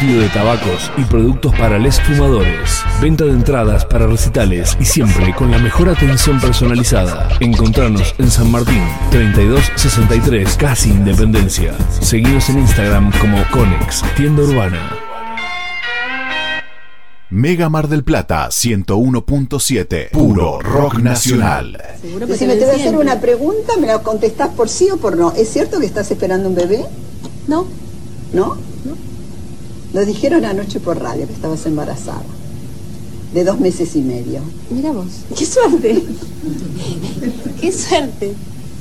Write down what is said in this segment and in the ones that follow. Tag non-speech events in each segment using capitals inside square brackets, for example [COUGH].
Pido de tabacos y productos para les fumadores. Venta de entradas para recitales y siempre con la mejor atención personalizada. Encontranos en San Martín, 3263, casi Independencia. Seguidos en Instagram como Conex, tienda urbana. Mega Mar del Plata 101.7, puro rock nacional. Si me te voy a hacer una pregunta, me la contestás por sí o por no. ¿Es cierto que estás esperando un bebé? No. ¿No? Lo dijeron anoche por radio que estabas embarazada. De dos meses y medio. Mira vos. ¡Qué suerte! ¡Qué suerte!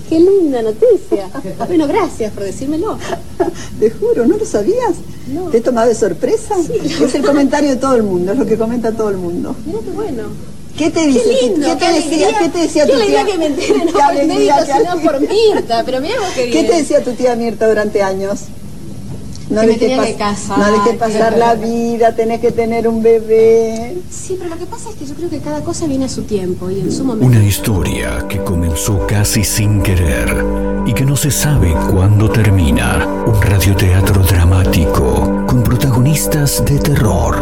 ¡Qué linda noticia! Bueno, gracias por decírmelo. Te juro, ¿no lo sabías? No. ¿Te he tomado de sorpresa? Es el comentario de todo el mundo, es lo que comenta todo el mundo. Mira qué bueno. ¿Qué te Qué dice? lindo, ¿Qué te decía, alegría. ¿qué te decía Qué tu alegría tía? que me entere, no Qué por alegría, médico, qué sino por alegría. Mirta. Pero mira vos qué ¿Qué bien. te decía tu tía Mirta durante años? No Que me dejes tenía que casar, No dejes que- pasar la vida, tenés que tener un bebé. Sí, pero lo que pasa es que yo creo que cada cosa viene a su tiempo y en su momento. Una historia que comenzó casi sin querer y que no se sabe cuándo termina. Un radioteatro dramático con protagonistas de terror.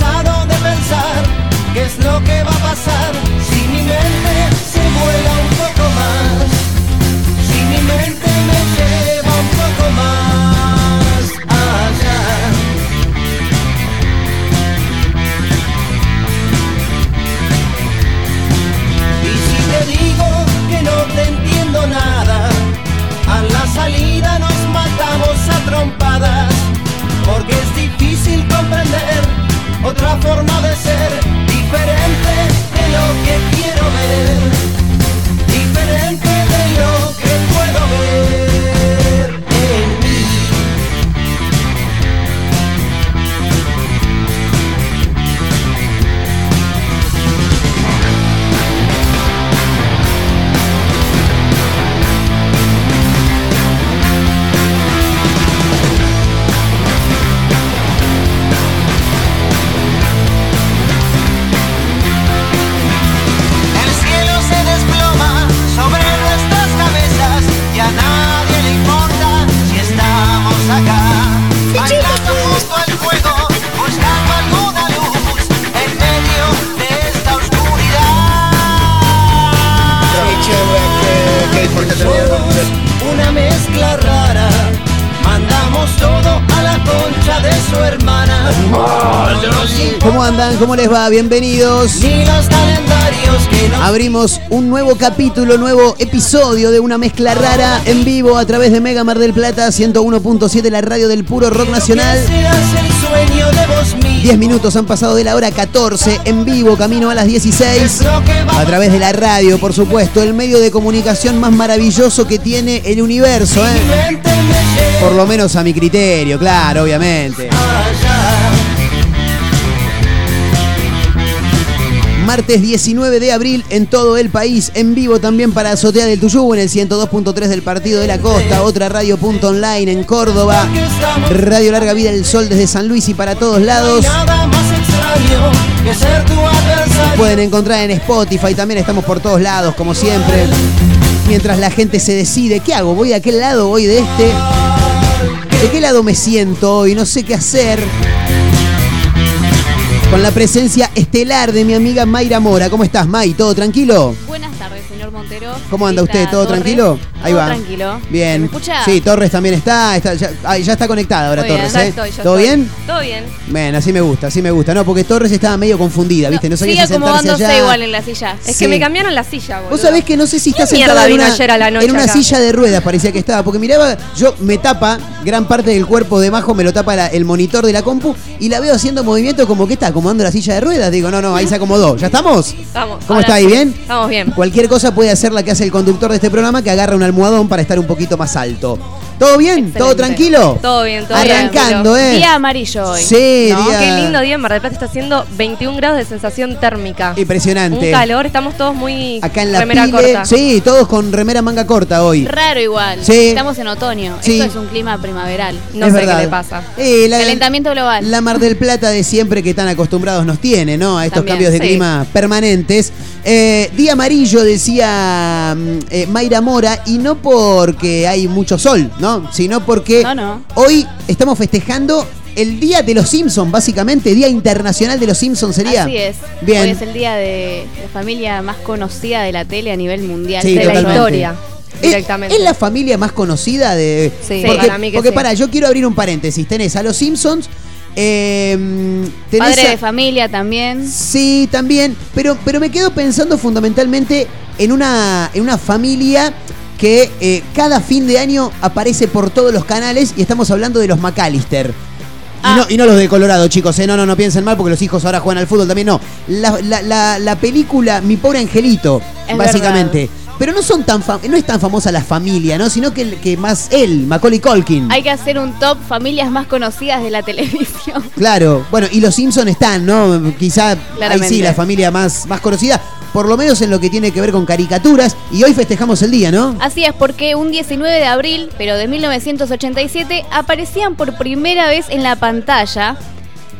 De pensar qué es lo que va a pasar si mi mente se vuela un poco más. Si mi mente me lleva un poco más allá. Y si te digo que no te entiendo nada, a la salida nos matamos a trompadas, porque es difícil comprender otra forma de ser, diferente de lo que quiero ver, diferente ¿Cómo les va? Bienvenidos. Abrimos un nuevo capítulo, nuevo episodio de una mezcla rara en vivo a través de Mega Mar del Plata 101.7, la radio del puro rock nacional. seas el sueño de vos mismo. 10 minutos han pasado de la hora 14 en vivo, camino a las 16. A través de la radio, por supuesto, el medio de comunicación más maravilloso que tiene el universo, ¿eh? Por lo menos a mi criterio, claro, obviamente. Martes 19 de abril en todo el país, en vivo también para Azotea del Tuyú en el 102.3 del Partido de la Costa, otra radio.online en Córdoba, Radio Larga Vida del Sol desde San Luis y para todos lados. Pueden encontrar en Spotify, también estamos por todos lados, como siempre. Mientras la gente se decide, ¿qué hago? ¿Voy a aquel lado? ¿Voy de este? ¿De qué lado me siento hoy? No sé qué hacer. Con la presencia estelar de mi amiga Mayra Mora. ¿Cómo estás, May? ¿Todo tranquilo? Buenas tardes, señor Montero. ¿Cómo anda usted? ¿Todo Torres. tranquilo? Ahí Todo va. tranquilo. Bien. ¿Me escucha? Sí, Torres también está. está ya, ah, ya está conectada ahora Muy bien. Torres, Ya ¿eh? estoy, ya ¿Todo estoy. bien? Todo bien. Bueno, así me gusta, así me gusta. No, porque Torres estaba medio confundida, ¿viste? No sabía Sigue si sentarse acomodándose allá. igual en la silla. Es Sí. que me cambiaron la silla, boludo. Vos sabés que no sé si está ¿Qué mierda sentada en vino una, ayer a la noche en una acá? silla de ruedas, parecía que estaba. Porque miraba, yo me tapa, gran parte del cuerpo de Majo me lo tapa la- el monitor de la compu y la veo haciendo movimientos como que está acomodando la silla de ruedas. Digo, no, no, ahí se acomodó. ¿Ya estamos? Estamos. ¿Cómo Ahora está ahí? sí. ¿Bien? Estamos bien. Cualquier cosa puede hacer la que hace el conductor de este programa, que agarra un almohadón para estar un poquito más alto. ¿Todo bien? ¿Todo tranquilo? Todo bien, todo Arrancando, bien. ¿eh? Día amarillo hoy. Sí, No, día- qué lindo día en Mar del Plata está haciendo 21 grados de sensación térmica. Impresionante. Un calor, estamos todos muy Acá en la remera pile. corta. Sí, todos con remera manga corta hoy. Raro igual. Sí. Estamos en otoño. Sí. Esto es un clima primaveral. No Es sé verdad. qué le pasa. Eh, la- Calentamiento global. La Mar del Plata de siempre que tan acostumbrados nos tiene, ¿no? A estos También, cambios de sí. clima permanentes. Eh, día amarillo, decía mm, eh, Mayra Mora, y no porque hay mucho sol, ¿no? Sino porque No, no. hoy estamos festejando el Día de los Simpsons, básicamente, Día Internacional de los Simpsons sería. Así es. Bien. Hoy es el día de la familia más conocida de la tele a nivel mundial. Sí, de la totalmente. historia. ¿Es- Directamente. ¿Es la familia más conocida de.? Sí, porque, para mí que porque sí. para, yo quiero abrir un paréntesis. Tenés a los Simpsons. Eh, Padre a- de familia también. Sí, también. Pero, pero me quedo pensando fundamentalmente en una, en una familia que eh, cada fin de año aparece por todos los canales y estamos hablando de los McAllister. Y, Ah. no, y no los de Colorado, chicos, eh, no, no, no piensen mal porque los hijos ahora juegan al fútbol también, no. La, la- la- la película Mi pobre angelito, Es básicamente. Pero no son tan fam- no es tan famosa la familia, ¿no? Sino que, más él, Macaulay Culkin. Hay que hacer un top familias más conocidas de la [LAUGHS] televisión. Claro, bueno, y los Simpsons están, ¿no? Quizá ahí sí, la familia más, más conocida, por lo menos en lo que tiene que ver con caricaturas. Y hoy festejamos el día, ¿no? Así es, porque un 19 de abril, pero de 1987, aparecían por primera vez en la pantalla.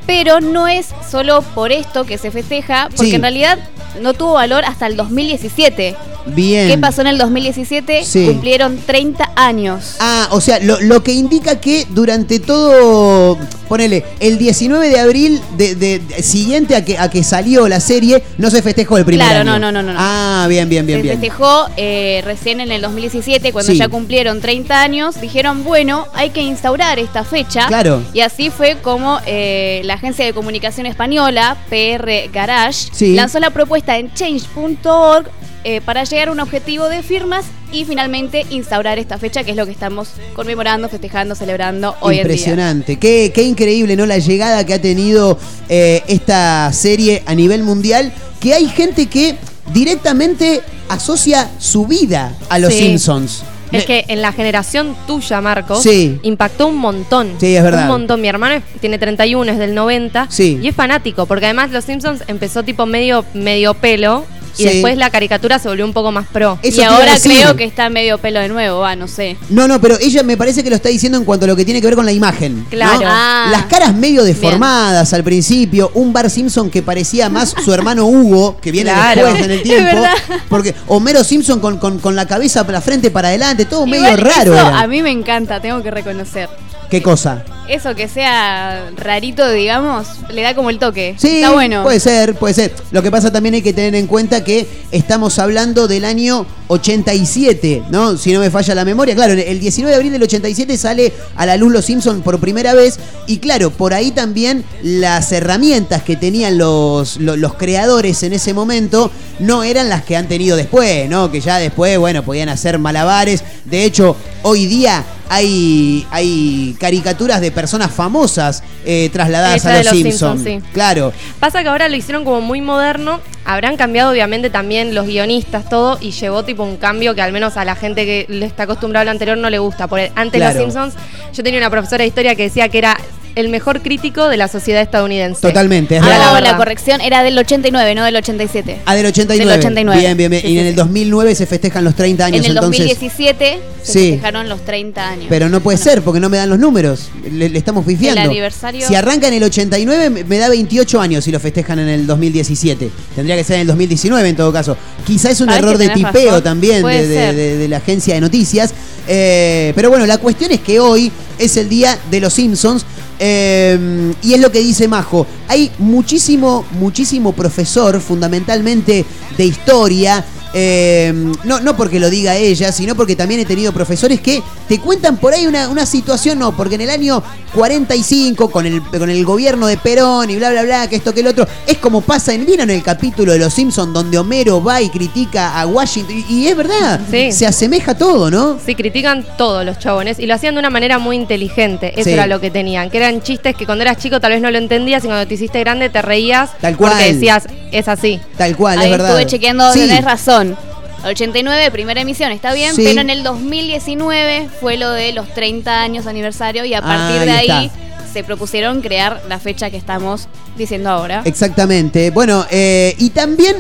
Pero no es solo por esto que se festeja, porque Sí. en realidad no tuvo valor hasta el 2017. Bien. ¿Qué pasó en el 2017? Sí. Cumplieron 30 años. Ah, o sea, lo, lo que indica que durante todo, ponele, el 19 de abril de, de- de- siguiente a que, a que salió la serie, no se festejó el primer Claro, año. no, no, no, no. Ah, bien, bien, bien, se bien. festejó eh, recién en el 2017, cuando Sí. ya cumplieron 30 años. Dijeron, bueno, hay que instaurar esta fecha. Claro. Y así fue como eh, la agencia de comunicación española, PR Garage, Sí. lanzó la propuesta en change.org eh, para llegar a un objetivo de firmas y finalmente instaurar esta fecha, que es lo que estamos conmemorando, festejando, celebrando hoy en día. Impresionante. Qué, qué increíble, ¿no? La llegada que ha tenido eh, esta serie a nivel mundial. Que hay gente que directamente asocia su vida a los Sí. Simpsons. Es que en la generación tuya, Marcos, Sí. impactó un montón. Sí, es verdad. Un montón. Mi hermano es- tiene 31, es del 90. Sí. Y es fanático, porque además Los Simpsons empezó tipo medio, medio pelo. Y Sí. después la caricatura se volvió un poco más pro. Eso y ahora creo que está medio pelo de nuevo, va, no sé. No, no, pero ella me parece que lo está diciendo en cuanto a lo que tiene que ver con la imagen. ¿no? Claro. Ah. Las caras medio deformadas al principio. Un Bar Simpson que parecía más su [LAUGHS] hermano Hugo, que viene Claro. después en el [LAUGHS] tiempo. Porque Homero Simpson con, con, con la cabeza, la frente para adelante, todo medio raro. eso era. a mí me encanta, tengo que reconocer. ¿Qué cosa? Eso que sea rarito, digamos, le da como el toque. Sí, Está bueno. puede ser, puede ser. Lo que pasa también hay que tener en cuenta que estamos hablando del año 87, ¿no? Si no me falla la memoria. Claro, el 19 de abril del 87 sale a la luz Los Simpson por primera vez y claro, por ahí también las herramientas que tenían los, lo- los, creadores en ese momento no eran las que han tenido después, ¿no? Que ya después, bueno, podían hacer malabares. De hecho, hoy día hay, hay caricaturas de personas famosas eh, trasladadas Hecha a los, los Simpsons. Simpsons, sí. Claro. Pasa que ahora lo hicieron como muy moderno. Habrán cambiado obviamente también los guionistas, todo, y llevó tipo un cambio que al menos a la gente que le está acostumbrada a lo anterior no le gusta. Porque antes Claro. los Simpsons, yo tenía una profesora de historia que decía que era el mejor crítico de la sociedad estadounidense. Totalmente, es. Hago verdad. la corrección, era del 89, no del 87. Ah, del 89. Del 89. Bien, bien, bien. Sí, y sí, en el sí. 2009 se festejan los 30 años, en el entonces. 2017 se Sí. festejaron los 30 años. Pero no puede ser porque no me dan los números. Le, le estamos pifiando. El aniversario- Si arranca en el 89, me me da 28 años si lo festejan en el 2017. Tendría que ser en el 2019 en todo caso. Quizá es un Sabés error de tipeo razón. también de, Puede de- ser. de- de la agencia de noticias. Eh, pero bueno, la cuestión es que hoy es el día de los Simpsons. Eh, y es lo que dice Majo. Hay muchísimo, muchísimo profesor, fundamentalmente de historia, eh, no, no porque lo diga ella, sino porque también he tenido profesores que te cuentan por ahí una, una situación, no, porque en el año 45, con el, con el gobierno de Perón y bla, bla, bla, que esto, que el otro, es como pasa en, ¿vieron el capítulo de Los Simpsons donde Homero va y critica a Washington? Y, y es verdad, Sí. se asemeja todo, ¿no? Sí, critican todos los chabones y lo hacían de una manera muy inteligente. Eso Sí. era lo que tenían. Que eran chistes que cuando eras chico tal vez no lo entendías y cuando te hiciste grande te reías Tal cual. porque decías, es así. Tal cual, Ahí es verdad. estuve chequeando, Sí. tenés razón. 89, primera emisión, está bien, Sí. pero en el 2019 fue lo de los 30 años aniversario y a partir de ahí está. se propusieron crear la fecha que estamos diciendo ahora. Exactamente. Bueno, eh, y también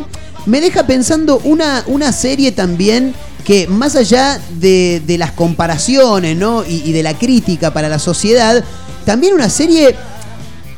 me deja pensando una, una serie también que más allá de, de las comparaciones ¿no? y, y de la crítica para la sociedad, también una serie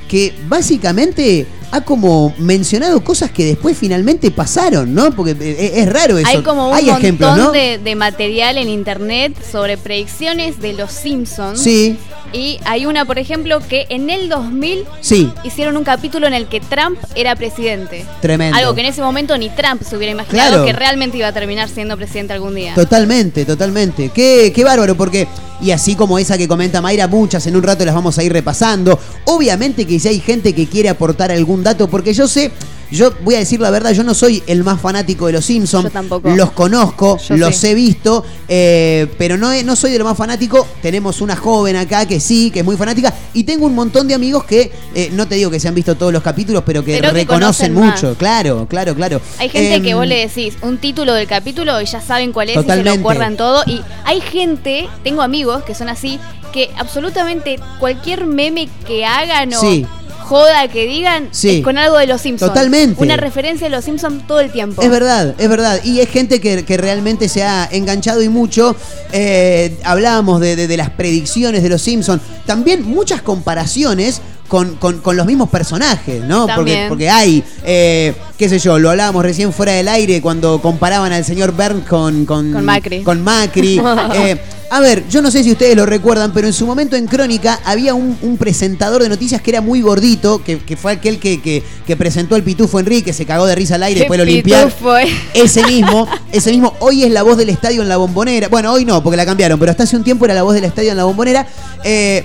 que básicamente ha como mencionado cosas que después finalmente pasaron, ¿no? Porque eh, es, raro eso. Hay como un Hay montón ejemplos, ¿no? de, de material en internet sobre predicciones de los Simpsons. Sí, Y hay una, por ejemplo, que en el 2000 sí, hicieron un capítulo en el que Trump era presidente. tremendo. Algo que en ese momento ni Trump se hubiera imaginado Claro. que realmente iba a terminar siendo presidente algún día. Totalmente, totalmente. Qué, qué bárbaro, porque, y así como esa que comenta Mayra, muchas en un rato las vamos a ir repasando. Obviamente que si hay gente que quiere aportar algún dato, porque yo sé, yo voy a decir la verdad, yo no soy el más fanático de los Simpsons. Yo tampoco. Los conozco, Yo los sí. he visto, eh, pero no, no soy de lo más fanático. Tenemos una joven acá que sí, que es muy fanática, y tengo un montón de amigos que, eh, no te digo que se han visto todos los capítulos, pero que Pero que reconocen más. mucho. Claro, claro, claro. Hay gente que Em, vos le decís un título del capítulo y ya saben cuál es y se lo acuerdan todo. Y hay gente, tengo amigos que son así, que absolutamente cualquier meme que hagan o Sí. Joda que digan Sí. es con algo de los Simpsons. Totalmente. Una referencia de los Simpsons todo el tiempo. Es verdad, es verdad. Y es gente que, que realmente se ha enganchado y mucho. Eh, hablábamos de, de- de las predicciones de los Simpsons. También muchas comparaciones con, con- con los mismos personajes, ¿no? Porque, porque hay, eh, qué sé yo, lo hablábamos recién fuera del aire cuando comparaban al señor Burns con, con, Con Macri. Con Macri. [LAUGHS] Eh, a ver, yo no sé si ustedes lo recuerdan, pero en su momento en Crónica había un, un presentador de noticias que era muy gordito, que, que fue aquel que, que- que presentó el pitufo Enrique, se cagó de risa al aire, después lo limpiaron. eh. [LAUGHS] Ese mismo, ese mismo, hoy es la voz del estadio en la bombonera. Bueno, hoy no, porque la cambiaron, pero hasta hace un tiempo era la voz del estadio en la bombonera. Eh,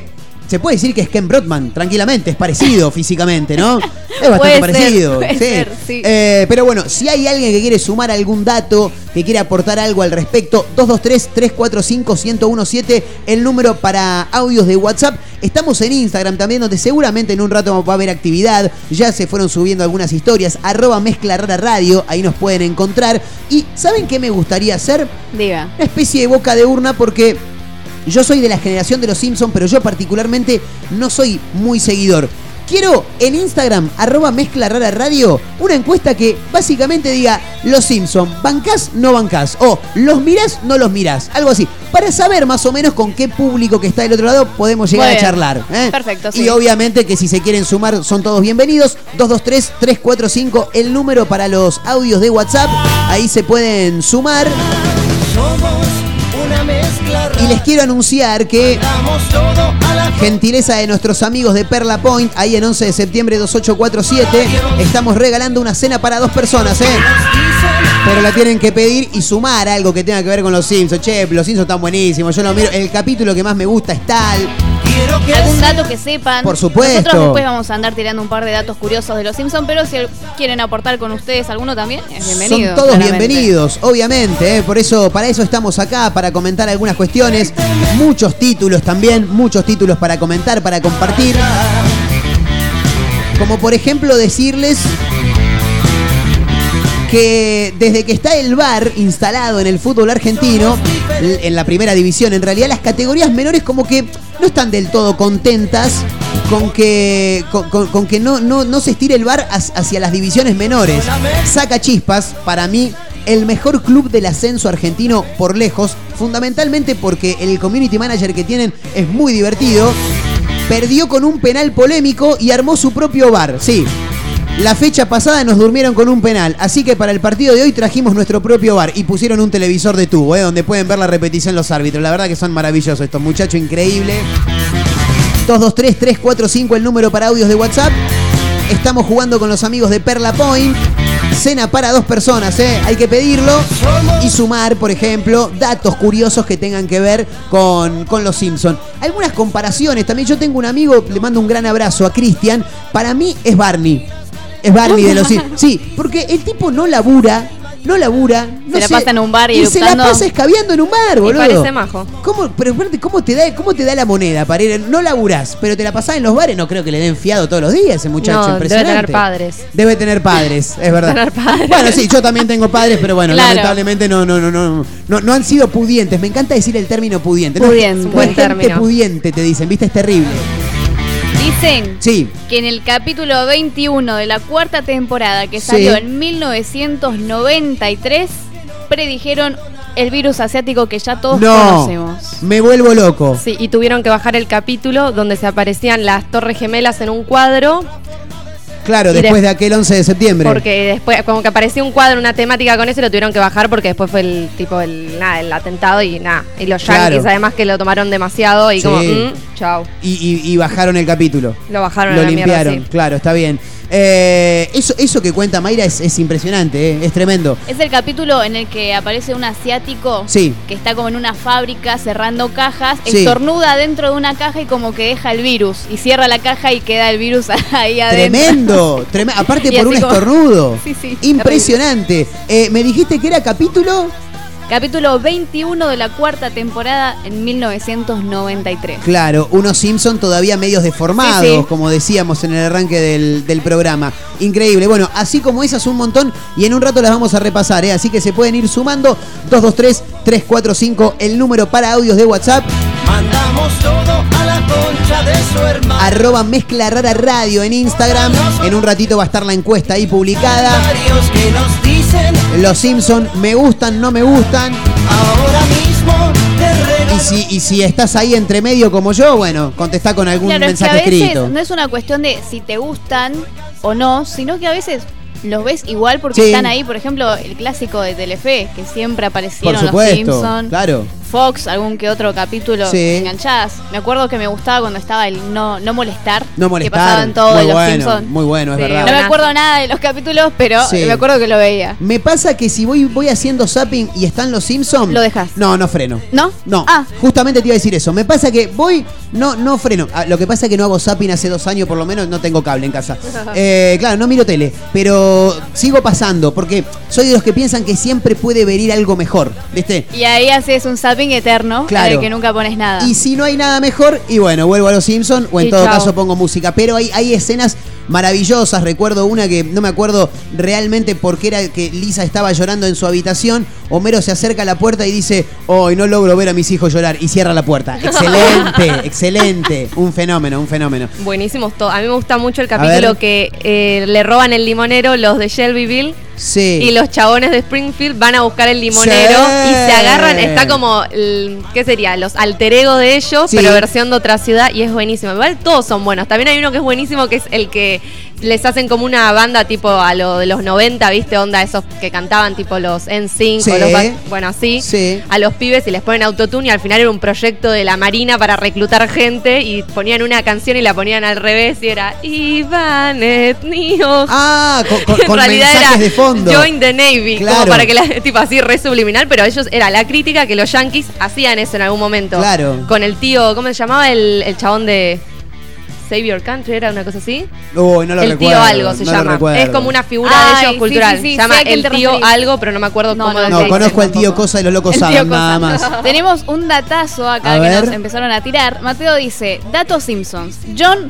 se puede decir que es Ken Brockman, tranquilamente, es parecido [LAUGHS] físicamente, ¿no? Es bastante Puede ser, parecido. puede sí. ser, sí. Eh, pero bueno, si hay alguien que quiere sumar algún dato, que quiere aportar algo al respecto, 223-345-1017, el número para audios de WhatsApp. Estamos en Instagram también, donde seguramente en un rato va a haber actividad. Ya se fueron subiendo algunas historias, arroba mezcla rara radio, ahí nos pueden encontrar. Y ¿saben qué me gustaría hacer? Diga. Una especie de boca de urna porque yo soy de la generación de los Simpsons, pero yo particularmente no soy muy seguidor. Quiero en Instagram, arroba mezcla rara radio, una encuesta que básicamente diga Los Simpsons, ¿bancás? No bancás. O los mirás, no los mirás. Algo así. Para saber más o menos con qué público que está del otro lado podemos llegar Muy a bien. charlar. ¿eh? Perfecto, Y sí. obviamente que si se quieren sumar son todos bienvenidos. 223-345, el número para los audios de WhatsApp. Ahí se pueden sumar. Somos. Y les quiero anunciar que Gentileza de nuestros amigos de Perla Point, ahí en 11 de septiembre 2847, estamos regalando una cena para dos personas, ¿eh? Pero la tienen que pedir y sumar algo que tenga que ver con los Simpsons. Che, los Simpsons están buenísimos, yo lo miro. El capítulo que más me gusta es tal. Algún dato que sepan. Por supuesto. Nosotros después vamos a andar tirando un par de datos curiosos de los Simpsons, pero si quieren aportar con ustedes alguno también, es bienvenido. Son todos claramente. bienvenidos, obviamente. ¿eh? Por eso, para eso estamos acá, para comentar algunas cuestiones. Muchos títulos también, muchos títulos para comentar, para compartir. Como por ejemplo decirles que desde que está el VAR instalado en el fútbol argentino, en la primera división, en realidad las categorías menores como que no están del todo contentas con que, con, que no, no, no se estire el VAR hacia las divisiones menores. Saca chispas, para mí, el mejor club del ascenso argentino por lejos, fundamentalmente porque el community manager que tienen es muy divertido. Perdió con un penal polémico y armó su propio VAR. Sí, la fecha pasada nos durmieron con un penal, así que para el partido de hoy trajimos nuestro propio bar y pusieron un televisor de tubo, ¿eh? donde pueden ver la repetición los árbitros. La verdad que son maravillosos estos muchachos, increíble. 223-345 el número para audios de WhatsApp. Estamos jugando con los amigos de Perla Point. Cena para dos personas, ¿eh? Hay que pedirlo y sumar, por ejemplo, datos curiosos que tengan que ver con, con los Simpsons. Algunas comparaciones también. Yo tengo un amigo, le mando un gran abrazo a Cristian. Para mí es Barney. Es Barney de los [LAUGHS] Simpsons. Sí, porque el tipo no labura, no labura. No Se la sé, pasa en un bar y y se la pasa escabeando en un bar, Y boludo. parece majo. ¿Cómo, pero ¿cómo te, da, ¿cómo te da la moneda para ir? No laburás, pero te la pasás en los bares. No creo que le den fiado todos los días ese muchacho. No, debe impresionante. tener padres. Debe tener [LAUGHS] padres, es verdad. Tener padres. Bueno, sí, yo también tengo padres, pero bueno, Claro. lamentablemente no, no, no, no, no, no han sido pudientes. Me encanta decir el término pudiente. No, Pudiente. No es Buen gente término. pudiente, te dicen, ¿viste? Es terrible. Dicen Sí. que en el capítulo 21 de la cuarta temporada que Sí. salió en 1993 predijeron el virus asiático que ya todos No, conocemos. me vuelvo loco. Sí, y tuvieron que bajar el capítulo donde se aparecían las torres gemelas en un cuadro, Claro, Y después de- aquel 11 de septiembre. porque después, como que apareció un cuadro, una temática con eso, y lo tuvieron que bajar porque después fue el tipo el, nada, el atentado y nada. Y los Claro. yankees además que lo tomaron demasiado y Sí. como, mm, chao. y, y- y bajaron el capítulo. Lo bajaron Lo a la mierda, limpiaron, sí. claro, está bien. Eh, eso, eso que cuenta Mayra es, es impresionante, eh, es tremendo. Es el capítulo en el que aparece un asiático Sí. que está como en una fábrica cerrando cajas, Sí. estornuda dentro de una caja y como que deja el virus y cierra la caja y queda el virus [LAUGHS] ahí adentro. Tremendo, tremendo. Aparte [LAUGHS] por un como- estornudo. [LAUGHS] Sí, sí, Impresionante. Eh, me dijiste que era capítulo. Capítulo 21 de la cuarta temporada en 1993. Claro, unos Simpson todavía medios deformados, Sí, sí. como decíamos en el arranque del, del programa. Increíble. Bueno, así como esas un montón y en un rato las vamos a repasar, ¿eh? así que se pueden ir sumando 223-345, el número para audios de WhatsApp. Mandamos todo a la concha de su hermano. Arroba Mezcla Rara Radio en Instagram. En un ratito va a estar la encuesta ahí publicada. Varios que nos dicen Los Simpson, me gustan, no me gustan. ahora mismo te. Y si, y si estás ahí entre medio como yo, bueno, contestá con algún Claro, es que a mensaje veces escrito. no es una cuestión de si te gustan o no, sino que a veces los ves igual porque Sí. están ahí, por ejemplo, el clásico de Telefe, que siempre Por aparecieron los Simpsons. claro. Fox, algún que otro capítulo Sí. enganchadas. Me acuerdo que me gustaba cuando estaba el no, no molestar. No Que molestar. pasaban todo muy de los bueno, Simpsons. muy bueno, es Sí, verdad. No me acuerdo nada de los capítulos, pero Sí. me acuerdo que lo veía. Me pasa que si voy, voy haciendo zapping y están los Simpsons. Lo dejas. No, no freno. ¿No? No, Ah. justamente te iba a decir eso. Me pasa que voy, no, no freno. Ah, Lo que pasa es que no hago zapping hace dos años, por lo menos no tengo cable en casa. [LAUGHS] Eh, claro, no miro tele, pero sigo pasando, porque soy de los que piensan que siempre puede venir algo mejor, ¿viste? Y ahí haces un zapping eterno Claro. en el que nunca pones nada. Y si no hay nada mejor, y bueno, vuelvo a los Simpsons o en Y todo chao. caso pongo música. Pero hay, hay escenas maravillosas. Recuerdo una que no me acuerdo realmente por qué era que Lisa estaba llorando en su habitación. Homero se acerca a la puerta y dice, hoy no logro ver a mis hijos llorar. Y cierra la puerta. [LAUGHS] Excelente, excelente. Un fenómeno, un fenómeno. Buenísimos todos. A mí me gusta mucho el capítulo que eh, le roban el limonero los de Shelbyville. Sí. Y los chabones de Springfield van a buscar el limonero Sí. y se agarran, está como, ¿qué sería? Los alter ego de ellos, Sí. pero versión de otra ciudad y es buenísimo. Igual todos son buenos. También hay uno que es buenísimo que es el que les hacen como una banda tipo a lo de los 90, ¿viste? Onda esos que cantaban tipo los NSYNC Sí. o los Back- bueno, así. Sí. A los pibes y les ponen autotune y al final era un proyecto de la Marina para reclutar gente y ponían una canción y la ponían al revés y era Iván Etnio. Ah, con, con- [LAUGHS] En con realidad mensajes era de fondo. Join the Navy, Claro. como para que la tipo así re subliminal, pero ellos era la crítica que los yankees hacían eso en algún momento. Claro. Con el tío, ¿cómo se llamaba el, el chabón de Save Your Country? ¿Era una cosa así? Uy, no lo el recuerdo, tío algo se no llama. Es como una figura Ay, de ellos sí, cultural. sí, sí, se llama el tío referís. algo, pero no me acuerdo No, cómo no, No, conozco al tío. Cosa y los locos El saben, Cosa. nada más. Tenemos un datazo acá A que ver. nos empezaron a tirar. Mateo dice, datos Simpsons. John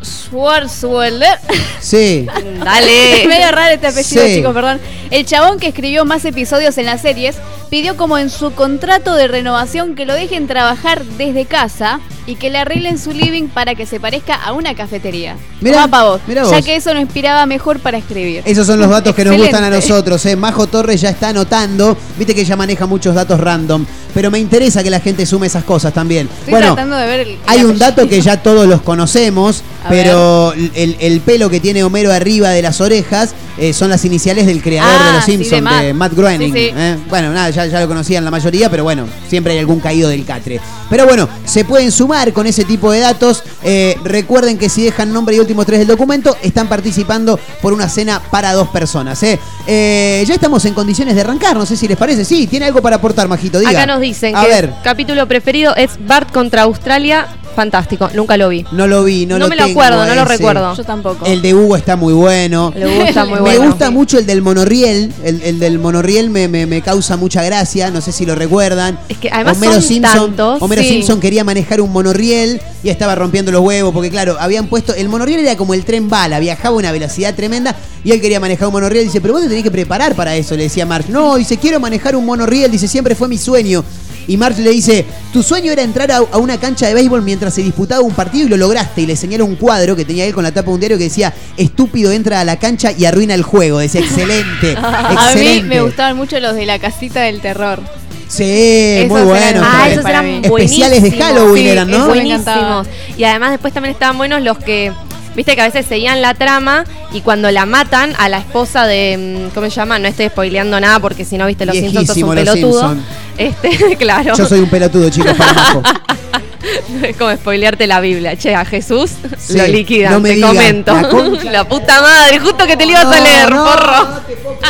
Swartzwelder. Sí. [LAUGHS] Dale. Es [LAUGHS] medio raro este apellido, Sí. chicos, perdón. El chabón que escribió más episodios en las series pidió como en su contrato de renovación que lo dejen trabajar desde casa y que le arreglen su living para que se parezca a una cafetería. Mirá, Tomá pa' vos, mirá ya vos. que eso lo inspiraba mejor para escribir. Esos son los [LAUGHS] datos que nos gustan a nosotros. ¿eh? Majo Torres ya está anotando. Viste que ella maneja muchos datos random. Pero me interesa que la gente sume esas cosas también. Estoy bueno, tratando de ver el, hay un dato que ya todos los conocemos. A pero el, el pelo que tiene Homero arriba de las orejas eh, son las iniciales del creador Ah, de Los sí, de Simpsons, de, Matt. Matt Groening. Sí, sí. ¿eh? Bueno, nada, ya, ya lo conocían la mayoría, pero bueno, siempre hay algún caído del catre. Pero bueno, se pueden sumar con ese tipo de datos. Eh, recuerden que si dejan nombre y últimos tres del documento, están participando por una cena para dos personas. ¿eh? Eh, ya estamos en condiciones de arrancar, no sé si les parece. Sí, tiene algo para aportar, Majito, diga. Acá nos dicen A que ver. el capítulo preferido es Bart contra Australia. Fantástico, nunca lo vi. No lo vi, no, No lo me lo tengo acuerdo, no lo ese. recuerdo. Yo tampoco. El de Hugo está muy bueno. El de Hugo está muy [LAUGHS] Me bueno. gusta mucho el del monorriel. El, el del monorriel me, me- me causa mucha gracia. No sé si lo recuerdan. Es que además Homero son Simpson, tantos, Homero sí. Simpson quería manejar un monorriel y estaba rompiendo los huevos. Porque, claro, habían puesto. El monorriel era como el tren bala, viajaba a una velocidad tremenda y él quería manejar un monorriel. Dice, pero vos te tenés que preparar para eso, le decía Marge. No, dice, quiero manejar un monorriel. Dice, siempre fue mi sueño. Y Marge le dice, tu sueño era entrar a, a una cancha de béisbol mientras se disputaba un partido y lo lograste. Y le señala un cuadro que tenía él con la tapa de un diario que decía, estúpido entra a la cancha y arruina el juego. Decía, excelente, [LAUGHS] A mí me gustaban mucho los de la casita del terror. Sí, Esos muy bueno. Ah, esos eran. Especiales de. Halloween Sí, eran, ¿no? Buenísimos. Y además después también estaban buenos los que, viste que a veces seguían la trama y cuando la matan a la esposa de, mm, ¿cómo se llama? No estoy spoileando nada porque si no viste Los Simpsons sos un pelotudo. Este, [LAUGHS] claro. Yo soy un pelotudo, chicos, para. [LAUGHS] [LAUGHS] Es como spoilearte la Biblia. Che, a Jesús Sí, lo liquidan, no te diga, comento. [LAUGHS] la puta madre, justo que te lo ibas a leer, no, porro.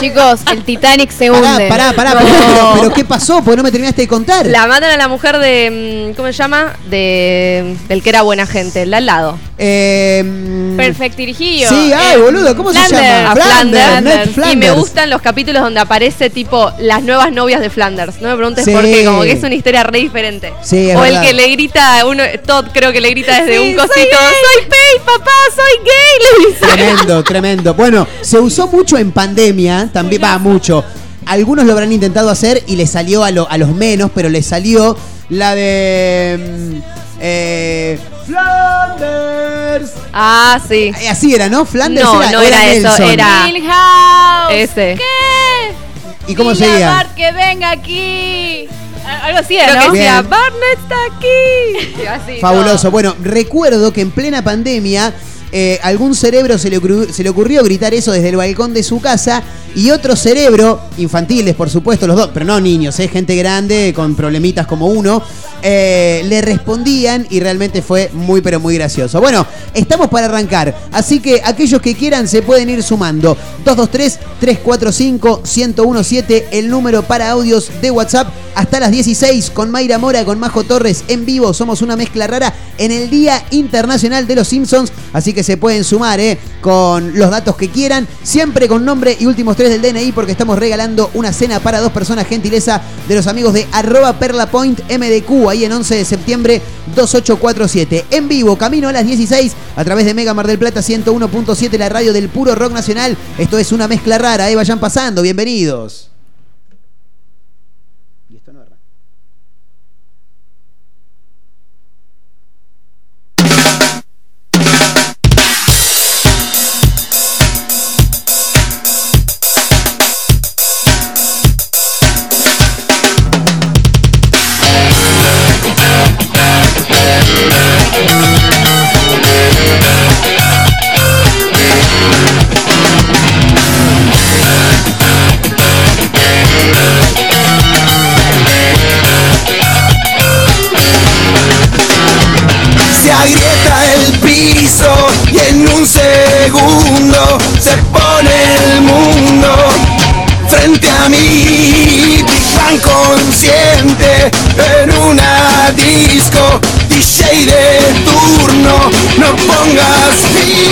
Chicos, el Titanic se Pará, hunde. pará, pará. No. Pero, ¿qué pasó? Porque no me terminaste de contar. La matan a la mujer de. mm, ¿Cómo se llama? De, del que era buena gente, el de al lado. Eh, Perfect. Sí, ay, boludo, ¿cómo se llama? A Flanders, Flanders. Y me gustan los capítulos donde aparece tipo las nuevas novias de Flanders. No me preguntes Sí. por qué, como que es una historia re diferente. Sí, es o verdad. el que le grita a uno, Todd creo que le grita desde Sí, un soy cosito, gay. soy gay, papá, soy gay, le dice. Tremendo, tremendo. Bueno, se usó mucho en pandemia, también va mucho. Algunos lo habrán intentado hacer y le salió a, lo- a los menos, pero le salió la de. mm, eh, Flanders. Ah, sí. Así era, ¿no? Flanders No, era, no o era eso, era- Milhouse. Ese. ¿Qué? ¿Y cómo Dile a seguía? Bart que venga aquí. Al- Algo así, Creo era, que ¿no? decía. Barnett está aquí. Y así, Fabuloso. Bueno, recuerdo que en plena pandemia eh, algún cerebro se le, ocurrió, se le ocurrió gritar eso desde el balcón de su casa y otro cerebro, infantiles por supuesto, los dos, pero no niños, eh, gente grande con problemitas como uno, eh, le respondían y realmente fue muy pero muy gracioso. Bueno, estamos para arrancar, así que aquellos que quieran se pueden ir sumando. 223-345-1017, el número para audios de WhatsApp hasta las 16 con Mayra Mora, con Majo Torres en vivo. Somos una mezcla rara en el Día Internacional de los Simpsons, así que se pueden sumar eh, con los datos que quieran, siempre con nombre y últimos tres del DNI porque estamos regalando una cena para dos personas, gentileza de los amigos de arroba perlapoint MDQ, ahí en 11 de septiembre 2847. En vivo, camino a las 16 a través de Mega Mar del Plata 101.7, la radio del puro rock nacional. Esto es una mezcla rara, eh, vayan pasando, bienvenidos. Frente a mí. Bang consciente en una disco. DJ de turno, no pongas fin.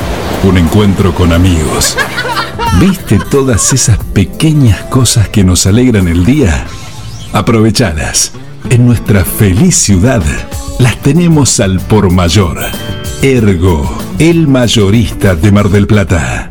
un encuentro con amigos. ¿Viste todas esas pequeñas cosas que nos alegran el día? Aprovechadas. En nuestra feliz ciudad las tenemos al por mayor. Ergo, el mayorista de Mar del Plata.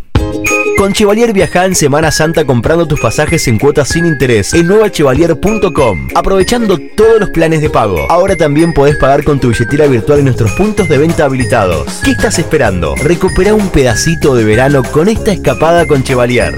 Con Chevalier viaja en Semana Santa comprando tus pasajes en cuotas sin interés en nuevachevalier.com, aprovechando todos los planes de pago. Ahora también podés pagar con tu billetera virtual en nuestros puntos de venta habilitados. ¿Qué estás esperando? Recupera un pedacito de verano con esta escapada con Chevalier.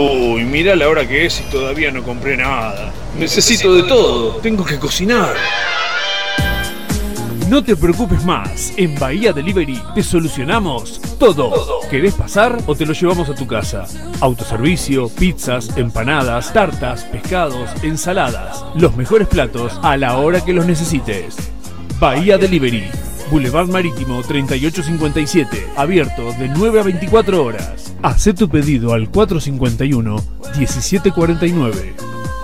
Uy, mira la hora que es y todavía no compré nada. Necesito de todo, tengo que cocinar. No te preocupes más, en Bahía Delivery te solucionamos todo. ¿Querés pasar o te lo llevamos a tu casa? Autoservicio, pizzas, empanadas, tartas, pescados, ensaladas. Los mejores platos a la hora que los necesites. Bahía Delivery, Boulevard Marítimo 3857, abierto de 9 a 24 horas. Haz tu pedido al 451-1749.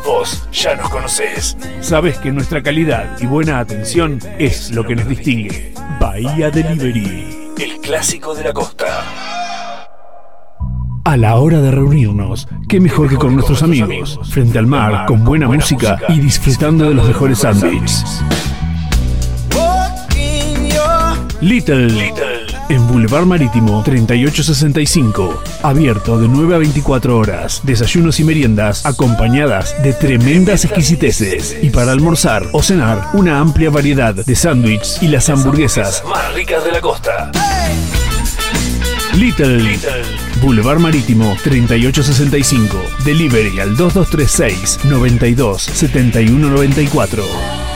Vos ya nos conocés. Sabes que nuestra calidad y buena atención es lo que nos distingue. Bahía Delivery, el clásico de la costa. A la hora de reunirnos, qué mejor que con nuestros amigos, frente al mar, con buena música y disfrutando de los mejores sándwiches. Little, en Boulevard Marítimo 3865, abierto de 9 a 24 horas, desayunos y meriendas acompañadas de tremendas exquisiteces y para almorzar o cenar una amplia variedad de sándwiches y las hamburguesas más ricas de la costa. Little, Boulevard Marítimo 3865, delivery al 2236 92 7194.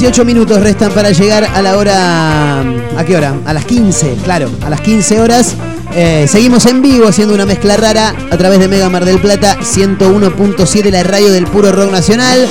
18 minutos restan para llegar a la hora. ¿A qué hora? A las 15, claro, a las 15 horas. Eh, seguimos en vivo haciendo una mezcla rara a través de Mega Mar del Plata 101.7, la radio del puro rock nacional.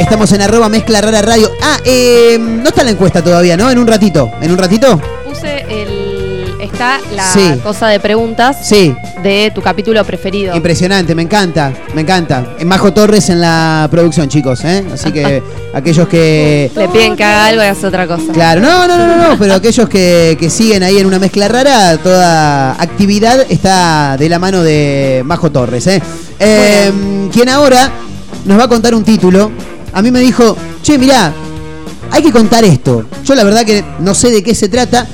Estamos en arroba mezcla rara radio. Ah, eh, no está la encuesta todavía, ¿no? En un ratito. ¿En un ratito? Puse el. Está la Sí. cosa de preguntas Sí. De tu capítulo preferido. Impresionante, me encanta, me encanta. En Majo Torres en la producción, chicos, ¿eh? Así que [LAUGHS] aquellos que. Le piden que haga algo y hace otra cosa. Claro, no, no, no, no, no, pero aquellos que, que siguen ahí en una mezcla rara, toda actividad está de la mano de Majo Torres, ¿eh? Eh, quien ahora nos va a contar un título. A mí me dijo, che, mirá, hay que contar esto. Yo la verdad que no sé de qué se trata,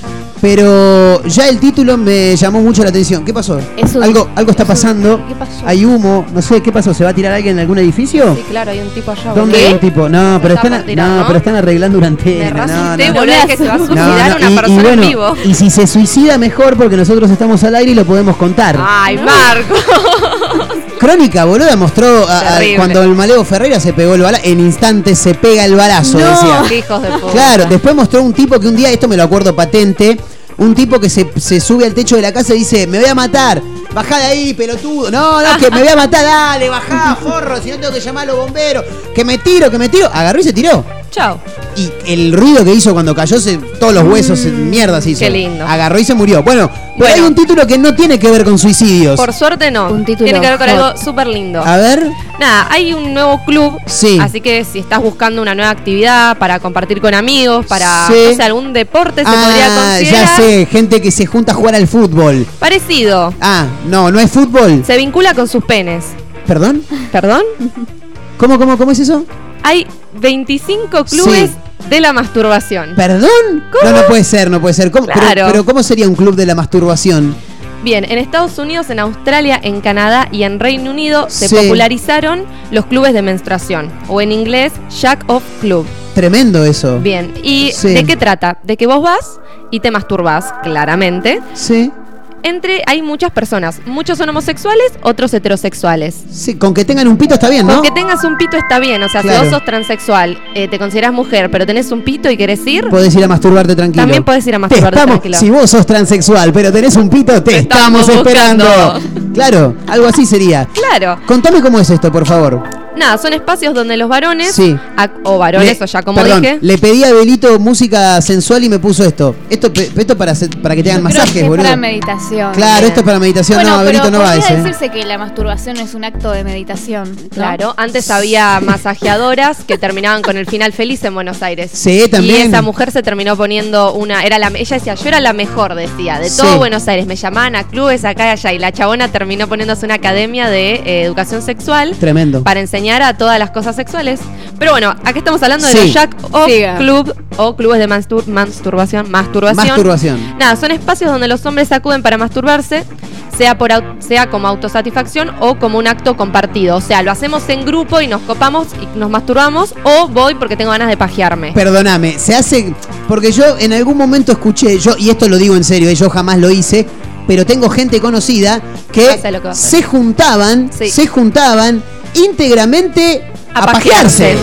pero ya el título me llamó mucho la atención. ¿Qué pasó? Un- algo, algo está pasando. ¿Qué pasó? Hay humo, no sé, ¿qué pasó? ¿Se va a tirar alguien en algún edificio? Sí, claro, hay un tipo allá. ¿Dónde hay un tipo? No, pero está están, tirar, no, ¿no? pero están arreglando una Me antena. No, rasusté, no. boludo, que se va a No, suicidar no, una y- y, persona bueno, en vivo. Y si se suicida mejor porque nosotros estamos al aire y lo podemos contar. Ay, Marco. Crónica, boluda, mostró a- a- Terrible. cuando el Maleo Ferreira se pegó el balazo. En instantes se pega el balazo, No. decía. Hijos de puta. Claro, después mostró un tipo que un día, esto me lo acuerdo patente, un tipo que se, se sube al techo de la casa y dice, me voy a matar. Bajá de ahí, pelotudo. No, no, que me voy a matar, dale, bajá, forro, si no tengo que llamar a los bomberos. Que me tiro, que me tiro. Agarró y se tiró. Chao. Y el ruido que hizo cuando cayó, se, todos los huesos en mierda se hizo. qué lindo. Agarró y se murió. Bueno, hay un título que no tiene que ver con suicidios. Por suerte no. Un título Tiene que ver con algo súper lindo. A ver. Nada, hay un nuevo club. Sí. Así que si estás buscando una nueva actividad para compartir con amigos, para Sí. no sé, algún deporte, se podría Ah, considerar. ya sé, gente que se junta a jugar al fútbol. Parecido. Ah, no, no es fútbol. Se vincula con sus penes. ¿Perdón? ¿Perdón? ¿Cómo, cómo, cómo es eso? Hay 25 clubes de la masturbación. ¿Perdón? No, no puede ser, no puede ser. ¿Cómo- pero- Claro. pero, ¿cómo sería un club de la masturbación? Bien, en Estados Unidos, en Australia, en Canadá y en Reino Unido se Sí. popularizaron los clubes de menstruación, o en inglés, Jack Off Club. Tremendo eso. Bien, ¿y Sí. de qué trata? De que vos vas y te masturbas, claramente. Sí. Entre, hay muchas personas, muchos son homosexuales, otros heterosexuales. Sí, con que tengan un pito está bien, ¿no? Con que tengas un pito está bien, o sea, Claro. si vos sos transexual, eh, te consideras mujer, pero tenés un pito y querés ir, Podés ir a masturbarte tranquilo. También podés ir a Te masturbarte estamos- tranquilo. Si vos sos transexual, pero tenés un pito, te, estamos, estamos esperando. Claro, algo así sería. claro. Contame cómo es esto, por favor. Nada, son espacios donde los varones, Sí. o varones, Le- o ya como perdón, dije, Le pedí a Belito música sensual y me puso esto. Esto, esto para, para que te hagan Creo masajes, que es boludo. para meditación. Claro, esto es para meditación. Bueno, no, pero Belito no va podría ese. ¿eh? decirse que la masturbación es un acto de meditación. ¿no? Claro, antes había masajeadoras que terminaban con el final feliz en Buenos Aires. Sí, también. Y esa mujer se terminó poniendo una, era la, ella decía, yo era la mejor, decía, de todo Sí. Buenos Aires. Me llamaban a clubes acá y allá y la chabona terminó poniéndose una academia de eh, educación sexual Tremendo. para enseñar a todas las cosas sexuales. Pero bueno, aquí estamos hablando de Sí. los Jack Siga. Club o clubes de mastur- masturbación, masturbación. Masturbación. Nada, son espacios donde los hombres acuden para masturbarse, sea, por au- sea como autosatisfacción o como un acto compartido. O sea, lo hacemos en grupo y nos copamos y nos masturbamos, o voy porque tengo ganas de pajearme. Perdóname, se hace. Porque yo en algún momento escuché, yo, y esto lo digo en serio, eh, yo jamás lo hice, pero tengo gente conocida que que se juntaban, Sí. se juntaban íntegramente a, A pajearse.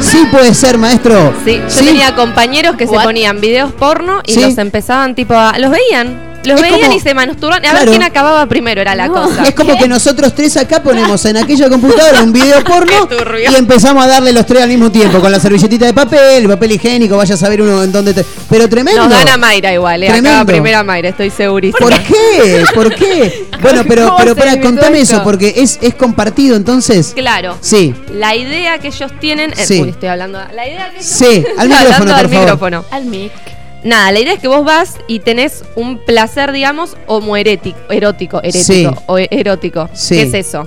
Sí puede ser, maestro. Sí, yo Sí. tenía compañeros que se ponían videos porno y Sí. los empezaban tipo a. Los veían. Los Es veían como- y se masturbaban. A ver quién acababa primero, era la No. cosa. Es como que nosotros tres acá ponemos en aquella computadora un video [LAUGHS] porno y empezamos a darle los tres al mismo tiempo, con la servilletita de papel, el papel higiénico, vaya a saber uno en dónde te... Pero tremendo. Nos gana Mayra igual, eh. Tremendo. primera Mayra, estoy segurísima. ¿Por qué? ¿Por qué? [LAUGHS] Bueno, pero, ¿Cómo pero para, contame esto? eso, porque es, es compartido entonces. Claro. Sí, La idea que ellos tienen. eh, Sí. uy, estoy hablando. La idea que ellos- sí, al [LAUGHS] micrófono, por al favor. micrófono. Al mic. Nada, la idea es que vos vas y tenés un placer, digamos, homoerético, erótico, erético, Sí. o erótico. Sí. ¿Qué es eso?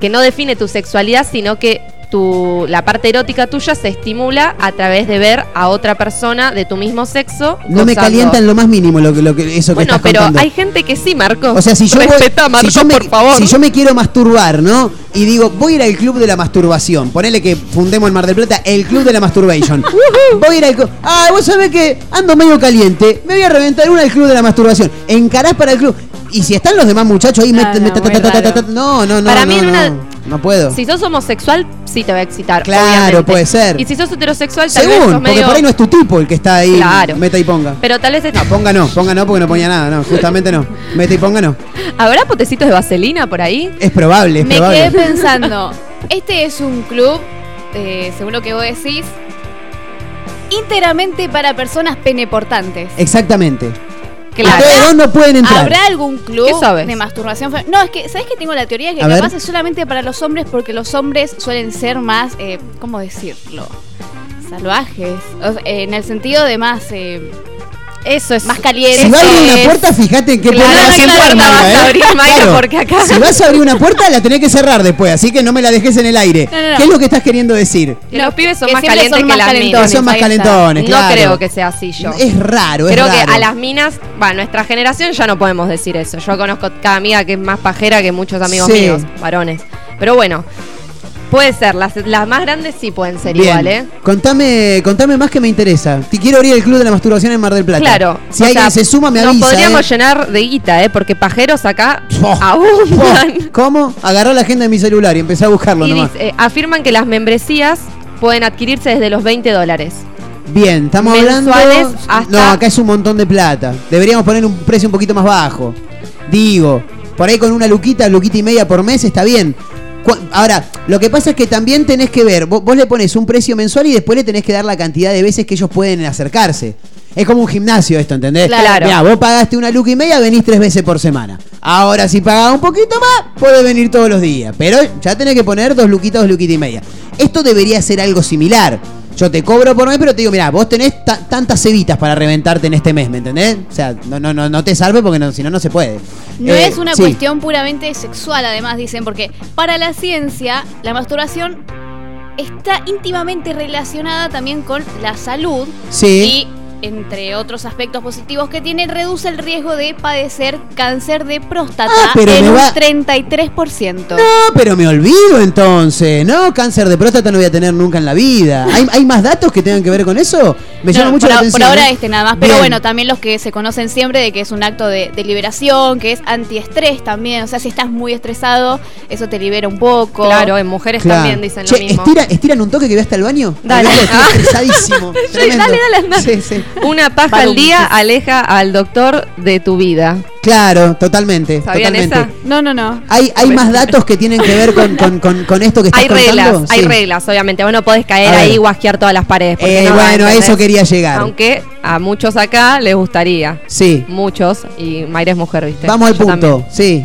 Que no define tu sexualidad, sino que tu, la parte erótica tuya se estimula a través de ver a otra persona de tu mismo sexo. No me calienta en lo más mínimo lo que, lo que eso que Bueno, estás pero contando. hay gente que sí, Marco. O sea, si yo, voy- Respeta, Marco, si, yo me, por favor. si yo me quiero masturbar, ¿no? Y digo, voy a ir al club de la masturbación. Ponele que fundemos en Mar del Plata el club de la masturbation. [LAUGHS] voy a ir al club. Ah, vos sabés que ando medio caliente. Me voy a reventar una al club de la masturbación. Encarás para el club. Y si están los demás muchachos ahí, No, no, ta- ta- ta- no, no, no. Para no, mí en no. una- no puedo. Si sos homosexual, sí te va a excitar. Claro, obviamente. puede ser. Y si sos heterosexual, tal vez Según, sos porque medio... por ahí no es tu tipo el que está ahí, Claro. meta y ponga. Pero tal vez... No, ponga no, ponga no porque no ponía nada, no, justamente no. Meta y ponga no. ¿Habrá potecitos de vaselina por ahí? Es probable, es Me probable. quedé pensando, este es un club, eh, según lo que vos decís, íntegramente para personas peneportantes. Exactamente. Claro. Ustedes dos no pueden entrar. ¿Habrá algún club ¿Qué sabes? de masturbación? No, es que, ¿sabes que tengo la teoría que A ver. capaz es solamente para los hombres porque los hombres suelen ser más, eh, ¿cómo decirlo? Salvajes. O sea, en el sentido de más. eh, Eso es. Más calientes. Si vas a abrir una puerta, fíjate en qué Claro, puerta vas a ¿qué entrar, puerta Mayra, vas a ¿eh? abrir, Mayra? Porque acá- Si vas a abrir una puerta, la tenés que cerrar después, así que no me la dejes en el aire. No, no, no. ¿Qué es lo que estás queriendo decir? Que los pibes son que más calientes son que más las calentones, minas. Son más calentones, No claro. creo que sea así yo. Es raro, es Creo raro. que a las minas, va, nuestra generación ya no podemos decir eso. Yo conozco cada amiga que es más pajera que muchos amigos Sí. míos, varones. Pero bueno, puede ser. Las, las más grandes sí pueden ser Bien. igual, ¿eh? Contame, contame más que me interesa. Te quiero abrir el club de la masturbación en Mar del Plata. Claro. Si alguien sea, se suma, me Nos avisa. podríamos ¿eh? llenar de guita, ¿eh? Porque pajeros acá Oh, abundan. ¿Cómo? Agarró la agenda de mi celular y empecé a buscarlo Y nomás. dice, eh, afirman que las membresías pueden adquirirse desde los 20 dólares. Bien, estamos hablando. hasta- No, acá es un montón de plata. Deberíamos poner un precio un poquito más bajo. Digo, por ahí con una luquita, luquita y media por mes está bien. Ahora, lo que pasa es que también tenés que ver, vos, vos le pones un precio mensual y después le tenés que dar la cantidad de veces que ellos pueden acercarse. Es como un gimnasio esto, ¿entendés? Claro. Mirá, vos pagaste una luca y media, venís tres veces por semana. Ahora, si pagás un poquito más, podés venir todos los días. Pero ya tenés que poner dos luquitas, dos luquitas y media. Esto debería ser algo similar. Yo te cobro por mes, pero te digo, mira, vos tenés ta- tantas cebitas para reventarte en este mes, ¿me entendés? O sea, no, no, no, no te salve porque no, si no, no se puede. No Eh, es una sí. cuestión puramente sexual, además dicen, porque para la ciencia la masturbación está íntimamente relacionada también con la salud Sí. y entre otros aspectos positivos que tiene, reduce el riesgo de padecer cáncer de próstata Ah, pero en un va- 33%. No, pero me olvido entonces. No, cáncer de próstata no voy a tener nunca en la vida. ¿Hay, hay más datos que tengan que ver con eso? Me llama No, mucho por, la atención. por ahora ¿eh? este nada más, pero Bien. bueno, también los que se conocen siempre de que es un acto de, de liberación, que es antiestrés también, o sea, si estás muy estresado, eso te libera un poco. Claro, en mujeres Claro. también dicen Che, lo mismo. Estira, estiran un toque que voy hasta el baño. Dale. Estoy [LAUGHS] Ah. estresadísimo. Sí, Tremendo. dale, dale, anda. Sí, sí. Una paja al día aleja al doctor de tu vida. Claro, totalmente. ¿Sabían totalmente. esa? No, no, no. ¿Hay, hay más datos que tienen que ver con, con- con- con esto que estás Hay reglas, contando? hay Sí. reglas, obviamente. Vos no podés caer ahí y guasquear todas las paredes. Eh, no bueno, a eso quería llegar. Aunque a muchos acá les gustaría. Sí. Muchos. Y Mayra es mujer, ¿viste? Vamos al Yo punto. también. Sí.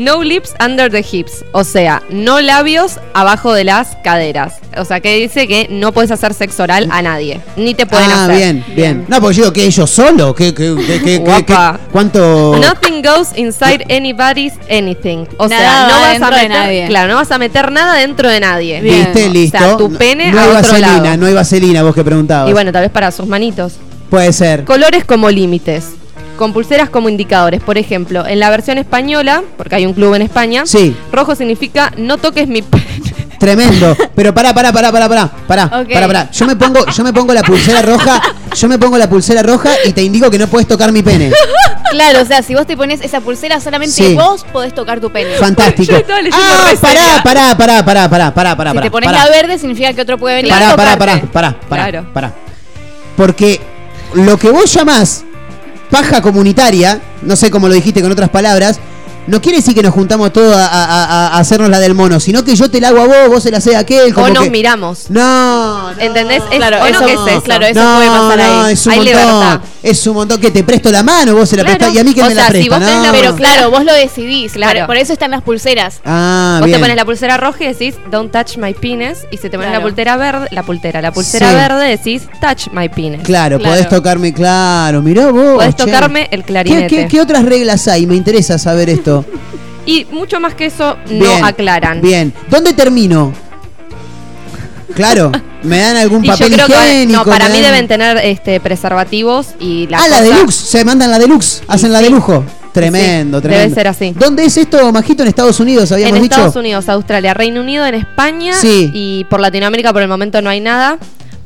No lips under the hips. O sea, no labios abajo de las caderas. O sea, que dice que no puedes hacer sexo oral a nadie. Ni te pueden ah, hacer. bien, bien. No, porque yo digo que ellos solo. ¿Qué, qué, qué, qué- qué- Guapa. qué- ¿Cuánto? Nothing goes inside anybody's anything. O Nada sea, no va vas a meter, nadie. claro, no vas a meter nada dentro de nadie. Viste, listo. O sea, tu pene no a hay otro vaselina, lado. no hay vaselina, vos que preguntabas. Y bueno, tal vez para sus manitos. Puede ser. Colores como límites. Con pulseras como indicadores. Por ejemplo, en la versión española, porque hay un club en España, Sí. rojo significa no toques mi pene. Tremendo. Pero pará, pará, pará, pará, pará. Pará, Ok. pará, pará. Yo me pongo, yo me pongo la pulsera roja, yo me pongo la pulsera roja y te indico que no puedes tocar mi pene. Claro, o sea, si vos te pones esa pulsera, solamente Sí. vos podés tocar tu pene. Fantástico. Ah, pará, pará, pará, pará, pará, pará, pará. Si pará, te pones pará. la verde, significa que otro puede venir Pará, a pará, tocarte. pará, pará, pará, Claro. pará. Porque lo que vos llamás paja comunitaria, no sé cómo lo dijiste con otras palabras, no quiere decir que nos juntamos todos a, a- hacernos la del mono, sino que yo te la hago a vos, vos se la haces a aquel. O Como nos que- miramos. No, no. ¿Entendés? Es, Claro, o eso- no, ¿qué es claro, eso no, puede pasar no, ahí. es un Hay montón. libertad. Es un montón que te presto la mano, vos se la Claro. prestás y a mí que O me sea, la si presta, vos tenés no. la- Pero claro, vos lo decidís. Claro. Por, eso están las pulseras. Ah, Vos bien. te pones la pulsera roja y decís, don't touch my penis. Y si te pones Claro. la pulsera verde, la pultera, la pulsera Sí. verde decís, touch my penis. Claro, Claro. podés tocarme, claro, mirá vos. Podés che. tocarme el ¿Qué, clarinete. qué, qué otras reglas hay? Me interesa saber esto. Y mucho más que eso Bien, no aclaran. Bien. ¿Dónde termino? Claro, me dan algún Y yo papel que higiénico. no, para mí dan- deben tener este preservativos y la ah, la deluxe, se mandan la deluxe, hacen la de lujo. Tremendo, sí, tremendo. debe ser así. ¿Dónde es esto, Majito? En Estados Unidos, habíamos En dicho. Estados Unidos, Australia, Reino Unido, en España Sí. y por Latinoamérica por el momento no hay nada.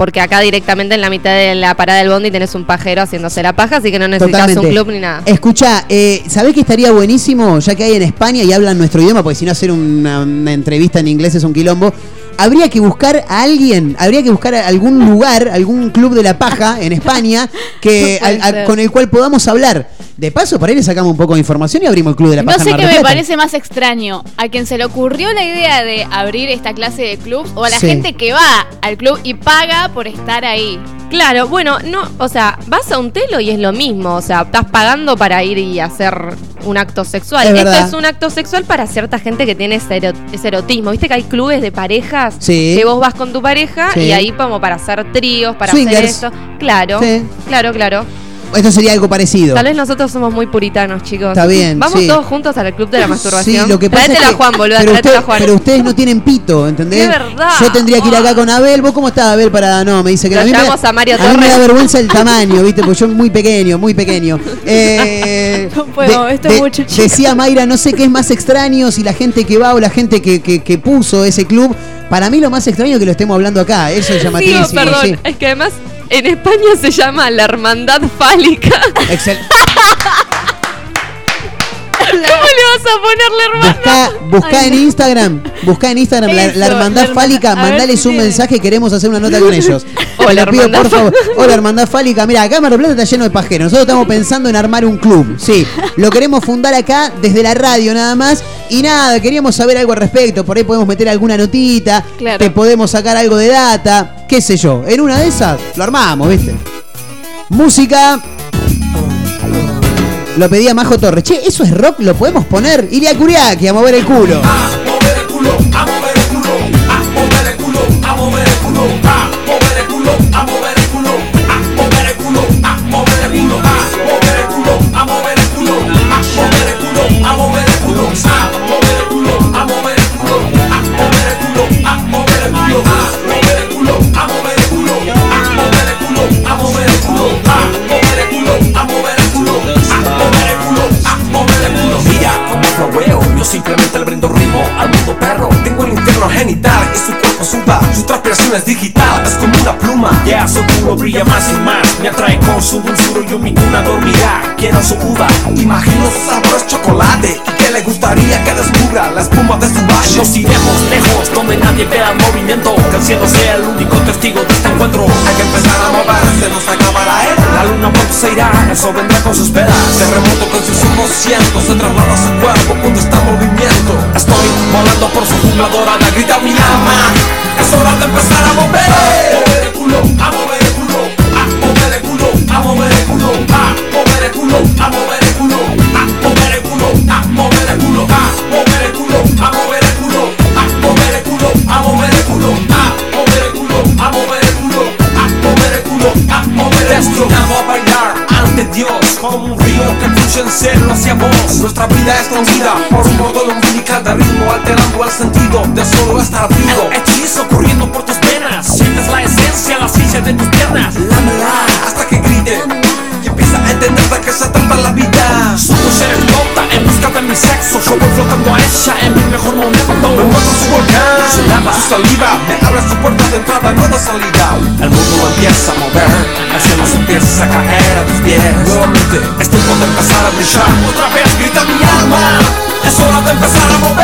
Porque acá directamente en la mitad de la parada del bondi tenés un pajero haciéndose la paja, así que no necesitas Totalmente. un club ni nada. Escucha, eh, ¿sabés que estaría buenísimo, ya que hay en España y hablan nuestro idioma, porque si no hacer una, una entrevista en inglés es un quilombo? Habría que buscar a alguien, habría que buscar a algún lugar, algún club de la paja en España que, [LAUGHS] No con el cual podamos hablar. De paso, por ahí le sacamos un poco de información y abrimos el club de la No paja. en sé qué me Plata. parece más extraño, a quien se le ocurrió la idea de abrir esta clase de clubs o a la Sí. gente que va al club y paga por estar ahí. Claro, bueno, no, o sea, vas a un telo y es lo mismo, o sea, estás pagando para ir y hacer un acto sexual. Es Esto verdad. es un acto sexual para cierta gente que tiene ese, ero- ese erotismo. Viste que hay clubes de parejas Sí. que vos vas con tu pareja Sí. y ahí como para hacer tríos, para Swingers. hacer esto. Claro, Sí. claro, claro. Esto sería algo parecido. Tal vez nosotros somos muy puritanos, chicos. Está bien, Vamos sí. todos juntos al club de la masturbación. Sí, lo que pasa es que, a Juan, boluda, pero, tráetela a usted- Juan. pero ustedes no tienen pito, ¿entendés? Es verdad. Yo tendría que ir acá con Abel. ¿Vos cómo estás, Abel? Para no, me dice que Lo a mí, me, llamamos a Mario mí me da vergüenza el [LAUGHS] tamaño, ¿viste? Porque yo muy pequeño, muy pequeño. [LAUGHS] Eh, No puedo, esto es mucho, chico. Decía Mayra, no sé qué es más extraño, si la gente que va o la gente que, que- que puso ese club. Para mí lo más extraño es que lo estemos hablando acá. Eso es Sí, llamatísimo. perdón, sí. es que además en España se llama la hermandad fálica. Vas a poner la hermandad? Busca, busca en Instagram, busca en Instagram la, Eso, la hermandad herma- fálica, a ver mandales si un tiene. mensaje, queremos hacer una nota con [LAUGHS] ellos. Te Hola, lo pido, hermandad por favor. Hola, hermandad fálica. Mira, acá Mar del Plata está lleno de pajeros. Nosotros estamos pensando en armar un club. Sí, lo queremos fundar acá desde la radio nada más. Y nada, queríamos saber algo al respecto. Por ahí podemos meter alguna notita. Claro. Te podemos sacar algo de data. Qué sé yo. En una de esas lo armamos, ¿viste? Música. Lo pedía Majo Torres. Che, ¿eso es rock? ¿Lo podemos poner? Iria Kuriaki a mover el culo. Mira simplemente le brindo ritmo al mundo perro. Tengo el interno genital y su cuerpo suba, su transpiración es digital, es como una pluma. Ya su culo brilla más y más, me atrae con su dulzura, yo mi cuna dormirá. Quiero su uva, imagino su chocolate y le gustaría que descubra la espuma de su valle. Nos iremos lejos, donde nadie vea movimiento, que el cielo sea el único testigo de este encuentro. Hay que empezar a moverse, nos acaba la era. La luna pronto se irá, eso vendrá con sus velas. Terremoto con sus ojos cientos, se traslada su cuerpo cuando está en movimiento. Estoy volando por su jungla dorada, grita mi alma. Es hora de empezar a mover. Mover el culo, a mover el culo, a mover el culo, a mover el culo, a mover el culo, a mover el culo, Nuestra vida es conocida por un modo umbilical de ritmo alterando el sentido de solo estar vivo. El hechizo corriendo por tus venas, sientes la esencia, la ciencia de tus piernas. Lámela hasta que grite y empieza a entender de qué se trata la vida. Su mujer es loca en busca de mi sexo. Yo voy flotando a ella en mi mejor momento. Me muestro su volcán, su lava, su saliva. Me abre su puerta de entrada, no de salida. El mundo empieza a mover, el cielo se empieza a caer a tus pies. Nuevamente, es tiempo de empezar a brillar. Otra vez grita mi alma, es hora de empezar. A mover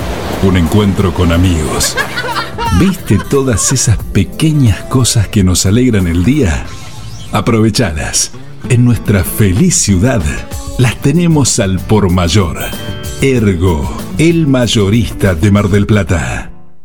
un encuentro con amigos. ¿Viste todas esas pequeñas cosas que nos alegran el día? Aprovechadas. En nuestra feliz ciudad las tenemos al por mayor. Ergo, el mayorista de Mar del Plata.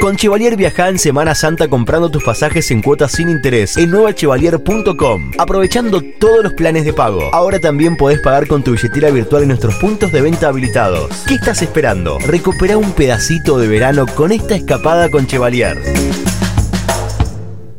Con Chevalier viaja en Semana Santa comprando tus pasajes en cuotas sin interés en nuevachevalier.com, aprovechando todos los planes de pago. Ahora también podés pagar con tu billetera virtual en nuestros puntos de venta habilitados. ¿Qué estás esperando? Recupera un pedacito de verano con esta escapada con Chevalier.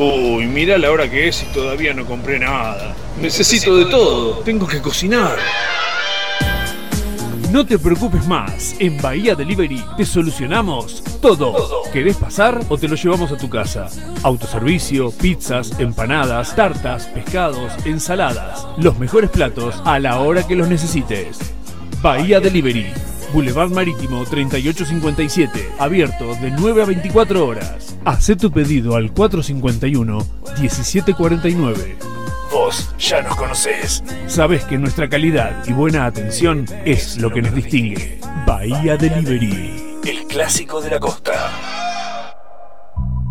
Uy, mira la hora que es y todavía no compré nada. Necesito de todo. Tengo que cocinar. No te preocupes más, en Bahía Delivery te solucionamos todo. ¿Querés pasar o te lo llevamos a tu casa? Autoservicio, pizzas, empanadas, tartas, pescados, ensaladas. Los mejores platos a la hora que los necesites. Bahía Delivery, Boulevard Marítimo 3857, abierto de 9 a 24 horas. Haz tu pedido al 451-1749. Vos ya nos conocés. Sabés que nuestra calidad y buena atención es lo que nos distingue. Bahía Delivery, el clásico de la costa.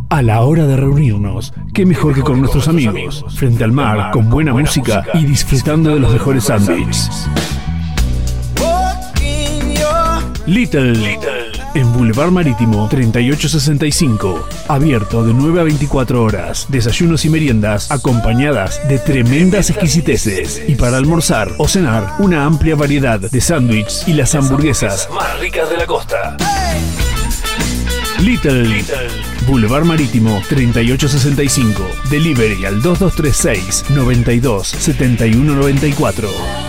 A la hora de reunirnos, qué mejor que con nuestros amigos, frente al mar, con buena música y disfrutando de los mejores sándwiches. Little, en Boulevard Marítimo 3865, abierto de 9 a 24 horas, desayunos y meriendas acompañadas de tremendas exquisiteces. Y para almorzar o cenar una amplia variedad de sándwiches y las hamburguesas más ricas de la costa. Little, Boulevard Marítimo 3865, delivery al 2236 92 7194.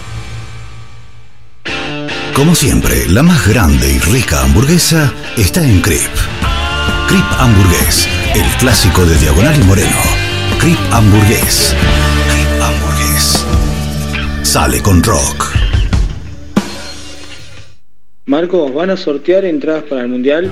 Como siempre, la más grande y rica hamburguesa está en Crip. Crip Hamburgués, el clásico de Diagonal y Moreno. Crip Hamburgués. Crip Hamburgués. Sale con rock. Marcos, ¿van a sortear entradas para el mundial?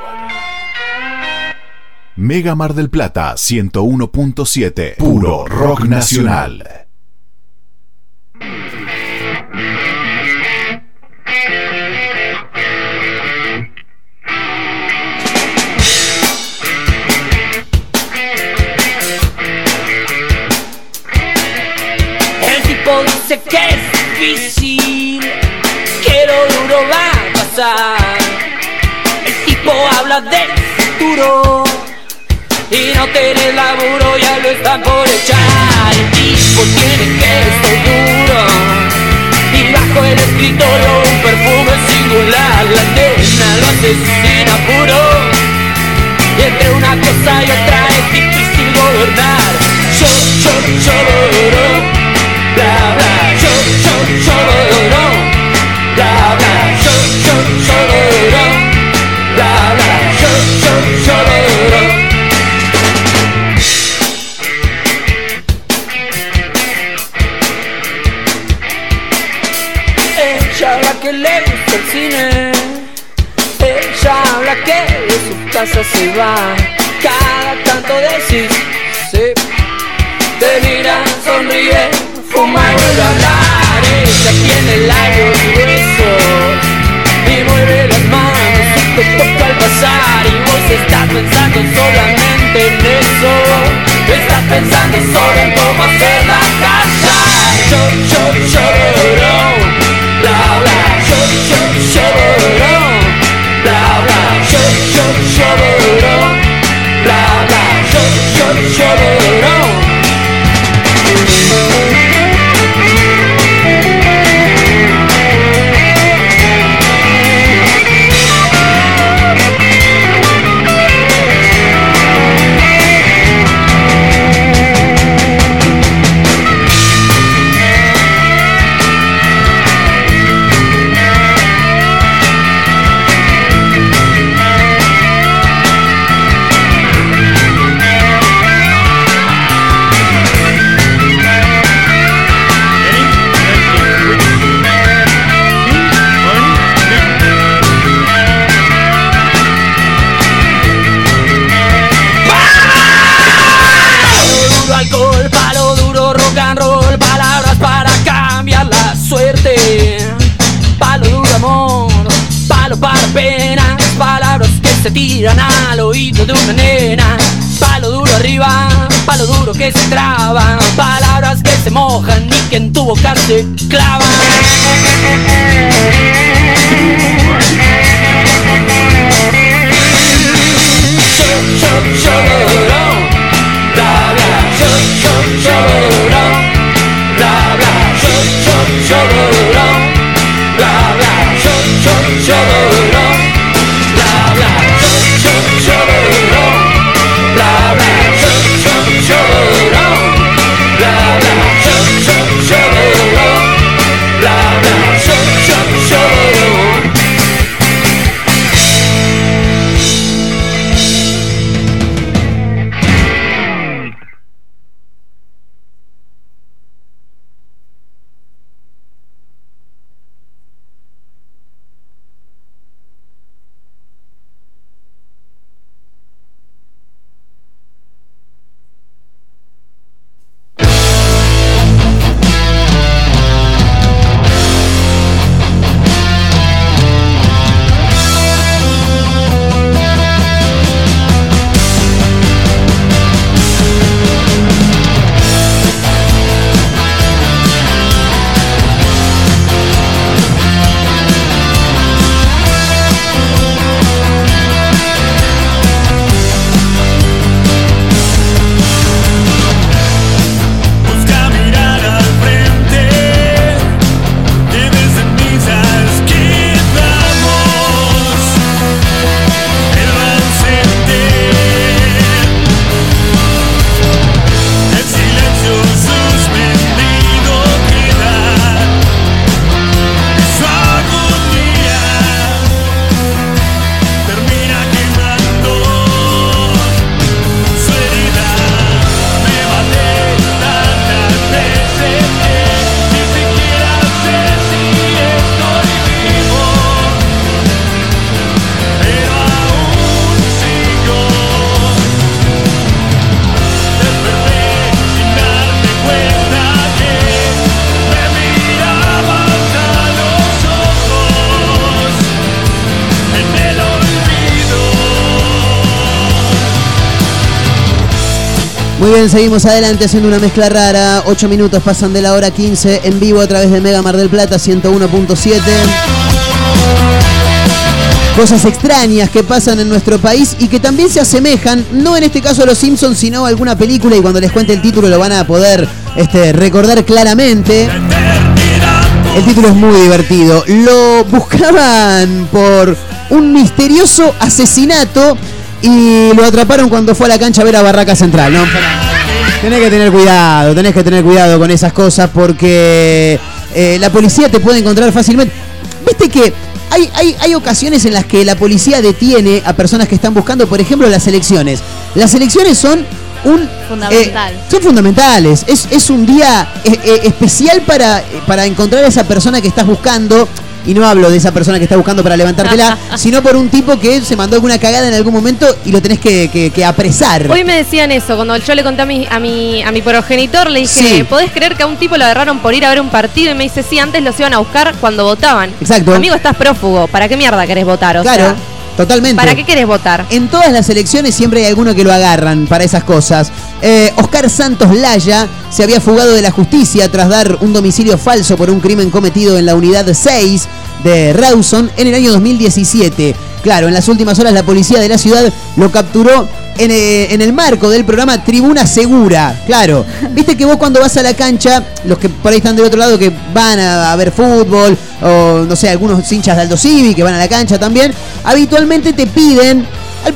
Mega Mar del Plata 101.7. Puro rock nacional. El tipo dice que es difícil, que lo duro va a pasar. El tipo habla del futuro y no tener laburo ya lo están por echar. El tipo tiene que esto duro y bajo el escritorio un perfume singular. La nena lo asesina puro y entre una cosa y otra es difícil gobernar. Yo, yo, yo, bla, bla, yo, yo, yo, se va. Cada tanto decís sí. Te mira, sonríe, fuma y vuelve a hablar. Ella tiene labios gruesos Y mueve las manos. Y te toca al pasar Y vos estás pensando solamente en eso. Estás pensando solo en cómo hacerla callar Yo, yo, yo, bla bla. Yo yo yo bla bla yo yo yo bla bla que en tu boca se seguimos adelante haciendo una mezcla rara. 8 minutos pasan de la hora 15 en vivo a través de Mega Mar del Plata 101.7. Cosas extrañas que pasan en nuestro país y que también se asemejan, no en este caso a los Simpsons, sino a alguna película y cuando les cuente el título lo van a poder este, recordar claramente. El título es muy divertido. Lo buscaban por un misterioso asesinato y lo atraparon cuando fue a la cancha a ver a Barraca Central. Tenés que tener cuidado, tenés que tener cuidado con esas cosas porque eh, la policía te puede encontrar fácilmente. Viste que hay, hay, hay ocasiones en las que la policía detiene a personas que están buscando, por ejemplo, las elecciones. Las elecciones son un Fundamental. eh, son fundamentales. Es, es un día eh, eh, especial para, para encontrar a esa persona que estás buscando. Y no hablo de esa persona que está buscando para levantártela, [LAUGHS] sino por un tipo que se mandó alguna cagada en algún momento y lo tenés que, que- que apresar. Hoy me decían eso, cuando yo le conté a mi, a mi, a mi progenitor, le dije, Sí. ¿podés creer que a un tipo lo agarraron por ir a ver un partido? Y me dice, sí, antes los iban a buscar cuando votaban. Exacto. Amigo, estás prófugo, ¿para qué mierda querés votar? O Claro, sea, totalmente. ¿Para qué querés votar? En todas las elecciones siempre hay alguno que lo agarran para esas cosas. Eh, Oscar Santos Laya se había fugado de la justicia tras dar un domicilio falso por un crimen cometido en la unidad 6 de Rawson en el año 2017. Claro, en las últimas horas la policía de la ciudad lo capturó en, eh, en el marco del programa Tribuna Segura. Claro, [LAUGHS] viste que vos cuando vas a la cancha, los que por ahí están del otro lado que van a, a ver fútbol, o no sé, algunos hinchas de Aldo Civi que van a la cancha también, habitualmente te piden, al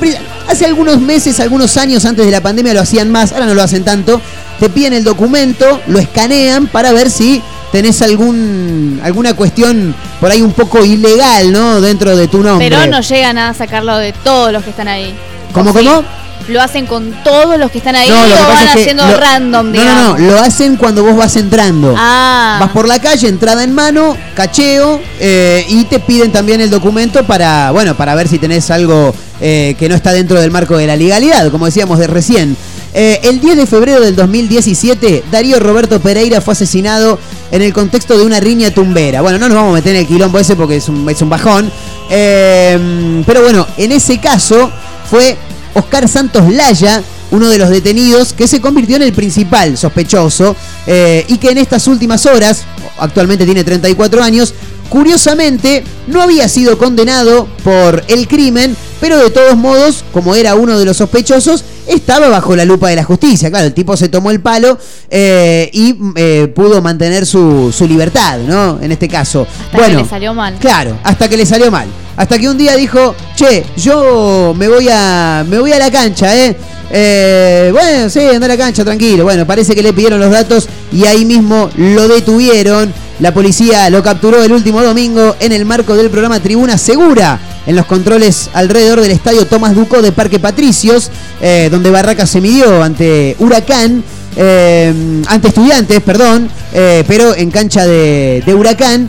hace algunos meses, algunos años antes de la pandemia lo hacían más, ahora no lo hacen tanto, te piden el documento, lo escanean para ver si tenés algún alguna cuestión por ahí un poco ilegal, ¿no? Dentro de tu nombre. Pero no llegan a sacarlo de todos los que están ahí. ¿Cómo, cómo? Lo hacen con todos los que están ahí No, lo van haciendo lo- random, No, digamos. no, no, lo hacen cuando vos vas entrando. Ah. Vas por la calle, entrada en mano, cacheo, eh, y te piden también el documento para, bueno, para ver si tenés algo eh, que no está dentro del marco de la legalidad, como decíamos de recién. Eh, el 10 de febrero del 2017, Darío Roberto Pereira fue asesinado en el contexto de una riña tumbera. Bueno, no nos vamos a meter en el quilombo ese porque es un, bajón. Eh, pero bueno, en ese caso fue Oscar Santos Laya, uno de los detenidos que se convirtió en el principal sospechoso eh, y que en estas últimas horas, actualmente tiene 34 años, curiosamente no había sido condenado por el crimen, pero de todos modos, como era uno de los sospechosos, estaba bajo la lupa de la justicia. Claro, el tipo se tomó el palo eh, y eh, pudo mantener su, su libertad, ¿no? En este caso. Hasta bueno, que le salió mal. Claro, hasta que le salió mal. Hasta que un día dijo, che, yo me voy a, me voy a la cancha, ¿eh? Eh, bueno, sí, anda a la cancha, tranquilo. Bueno, parece que le pidieron los datos y ahí mismo lo detuvieron. La policía lo capturó el último domingo en el marco del programa Tribuna Segura, en los controles alrededor del estadio Tomás Duco de Parque Patricios, eh, donde Barraca se midió ante Huracán, eh, ante Estudiantes, perdón, eh, pero en cancha de, de Huracán,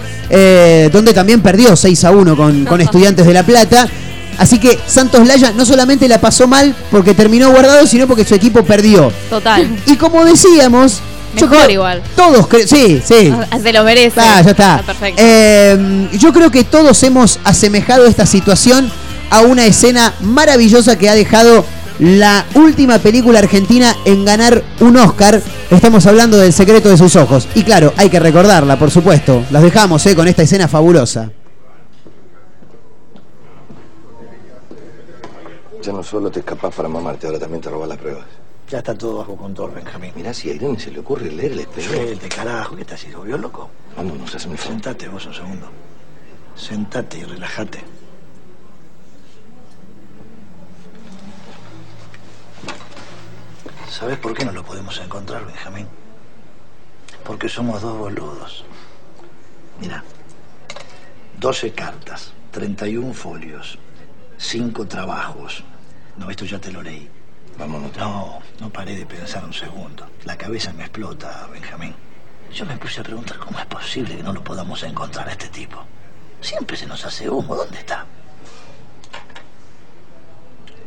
donde también perdió 6 a 1 con, con Estudiantes de La Plata. Así que Santos Laya no solamente la pasó mal porque terminó guardado, sino porque su equipo perdió. Total. Y como decíamos, yo Mejor creo- igual. Todos, sí, sí. Se lo merece. Ah, ya está. perfecto. Eh, yo creo que todos hemos asemejado esta situación a una escena maravillosa que ha dejado la última película argentina en ganar un Oscar. Estamos hablando del secreto de sus ojos. Y claro, hay que recordarla, por supuesto. Las dejamos eh, con esta escena fabulosa. Ya no solo te escapas para mamarte, ahora también te robas las pruebas. Ya está todo bajo control, Benjamín. Mirá, si a Irene se le ocurre leer el espejo. Suelte, carajo, ¿qué estás, hijo? ¿Vio loco? Vámonos, hazme el favor. Sentate vos un segundo. Sentate y relájate. ¿Sabes por qué no lo podemos encontrar, Benjamín? Porque somos dos boludos. Mira, 12 cartas, 31 folios, 5 trabajos. No, esto ya te lo leí. Vámonos. No, no paré de pensar un segundo. La cabeza me explota, Benjamín. Yo me puse a preguntar cómo es posible que no lo podamos encontrar a este tipo. Siempre se nos hace humo. ¿Dónde está?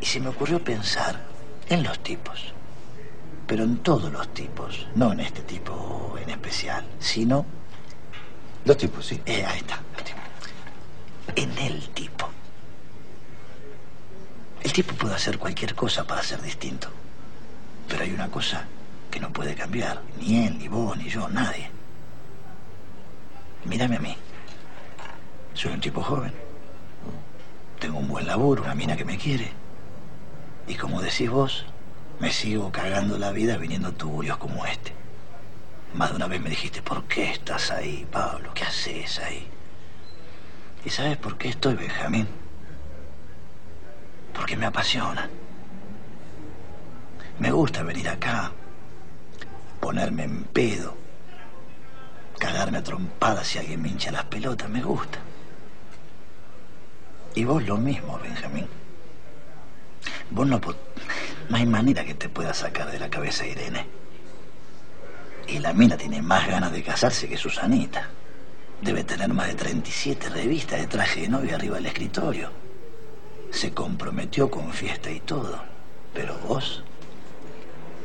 Y se me ocurrió pensar en los tipos. Pero en todos los tipos. No en este tipo en especial, sino... Los tipos, sí. Eh, ahí está, los tipos. En el tipo. El tipo puede hacer cualquier cosa para ser distinto. Pero hay una cosa que no puede cambiar. Ni él, ni vos, ni yo, nadie. Mírame a mí. Soy un tipo joven. Tengo un buen laburo, una mina que me quiere. Y como decís vos, me sigo cagando la vida viniendo tuburios como este. Más de una vez me dijiste, ¿por qué estás ahí, Pablo? ¿Qué haces ahí? ¿Y sabes por qué estoy, Benjamín? Porque me apasiona. Me gusta venir acá, ponerme en pedo, cagarme a trompadas si alguien me hincha las pelotas, me gusta. Y vos lo mismo, Benjamín. Vos no, no hay manera que te pueda sacar de la cabeza Irene. Y la mina tiene más ganas de casarse que Susanita. Debe tener más de 37 revistas de traje de novia arriba del escritorio. Se comprometió con fiesta y todo. Pero vos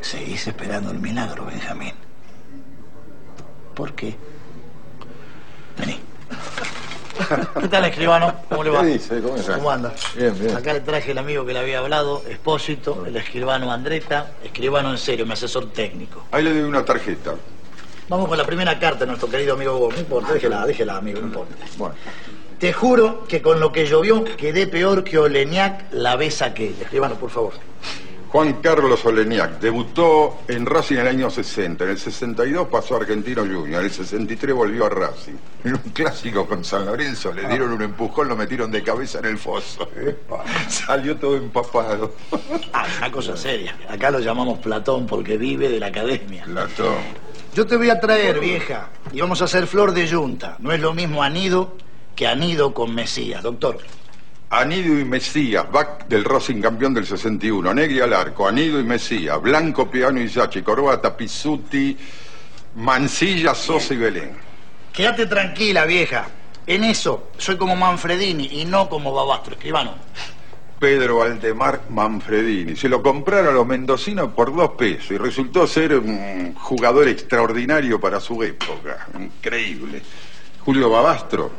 seguís esperando el milagro, Benjamín. ¿Por qué? Vení. ¿Qué tal, escribano? ¿Cómo le va? ¿Qué dice? ¿Cómo está? ¿Cómo anda? Bien, bien. Acá le traje el amigo que le había hablado, Espósito, el escribano Andreta, escribano en serio, mi asesor técnico. Ahí le doy una tarjeta. Vamos con la primera carta de nuestro querido amigo Gómez. No importa, déjela, déjela, amigo, no importa. Te juro que con lo que llovió quedé peor que Oleñac la vez aquella. Escribano, por favor. Juan Carlos Oleniak debutó en Racing en el año 60. En el 62 pasó a Argentino Junior. En el 63 volvió a Racing. En un clásico con San Lorenzo le dieron un empujón, lo metieron de cabeza en el foso. Salió todo empapado. Ah, una cosa seria. Acá lo llamamos Platón porque vive de la academia. Platón. Yo te voy a traer, vieja, y vamos a hacer flor de yunta. No es lo mismo anido que anido con Mesías, doctor. Anido y Mesías, back del Racing campeón del 61. Negri al arco, Anido y Mesías, Blanco, Piano y Sachi, Corbata, Pizzuti, Mancilla, Sosa y Belén. Quédate tranquila, vieja. En eso soy como Manfredini y no como Babastro, escribano. Pedro Aldemar Manfredini. Se lo compraron a los mendocinos por dos pesos y resultó ser un jugador extraordinario para su época. Increíble. Julio Babastro,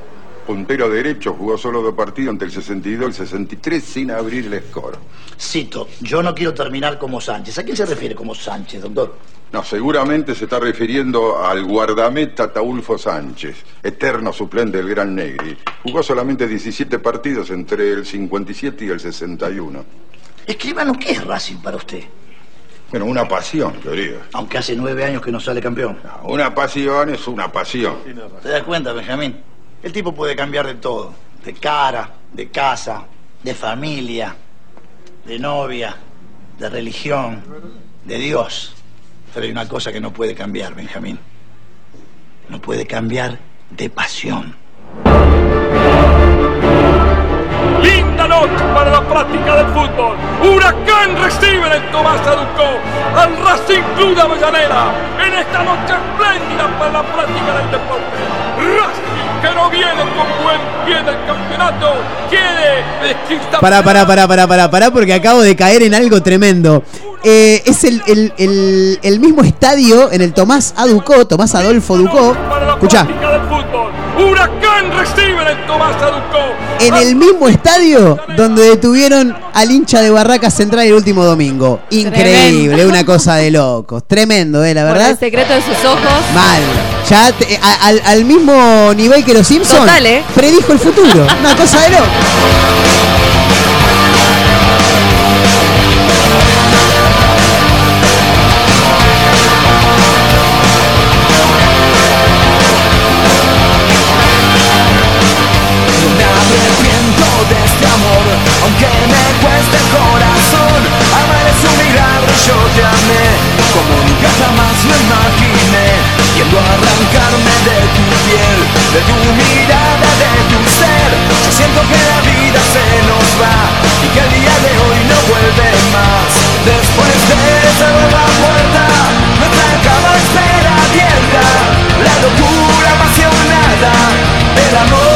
puntero derecho, jugó solo dos partidos entre el 62 y el 63 sin abrir el score. Cito, yo no quiero terminar como Sánchez. ¿A quién se refiere como Sánchez, doctor? No, seguramente se está refiriendo al guardameta Taulfo Sánchez, eterno suplente del Gran Negri. Jugó solamente 17 partidos entre el 57 y el 61. Escribano, ¿qué es Racing para usted? Bueno, una pasión, querido. Aunque hace nueve años que no sale campeón. Una pasión es una pasión. ¿Te das cuenta, Benjamín? El tipo puede cambiar de todo. De cara, de casa, de familia, de novia, de religión, de Dios. Pero hay una cosa que no puede cambiar, Benjamín. No puede cambiar de pasión. Linda noche para la práctica del fútbol. Huracán recibe en el Tomás Aducó al Racing Club de Avellaneda en esta noche espléndida para la práctica del deporte. Racing que no viene con buen pie del campeonato quiere. Pará, pará, pará, pará, pará, pará, porque acabo de caer en algo tremendo. Eh, es el, el- el- el mismo estadio en el Tomás A. Ducó, Tomás Adolfo Ducó. Escuchá, práctica del fútbol. Huracán recibe el Tomás Aducó. En el mismo estadio donde detuvieron al hincha de Barraca Central el último domingo. Increíble, Tremendo. una cosa de locos. Tremendo, ¿eh? La Por el verdad. secreto de sus ojos. Mal. Ya te- a- al, al mismo nivel que los Simpsons. Total, ¿eh? Predijo el futuro. Una cosa de loco. Aunque me cueste el corazón. Amar es un milagro, yo te amé, como nunca jamás lo imaginé. Yendo a arrancarme de tu piel, de tu mirada, de tu ser. Yo siento que la vida se nos va y que el día de hoy no vuelve más. Después de esa nueva puerta, nuestra cama espera abierta. La locura apasionada del amor.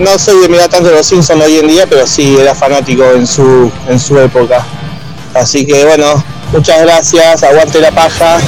no soy de mirar tanto los Simpsons hoy en día, pero sí era fanático en su, en su época. Así que bueno, muchas gracias, aguante la paja.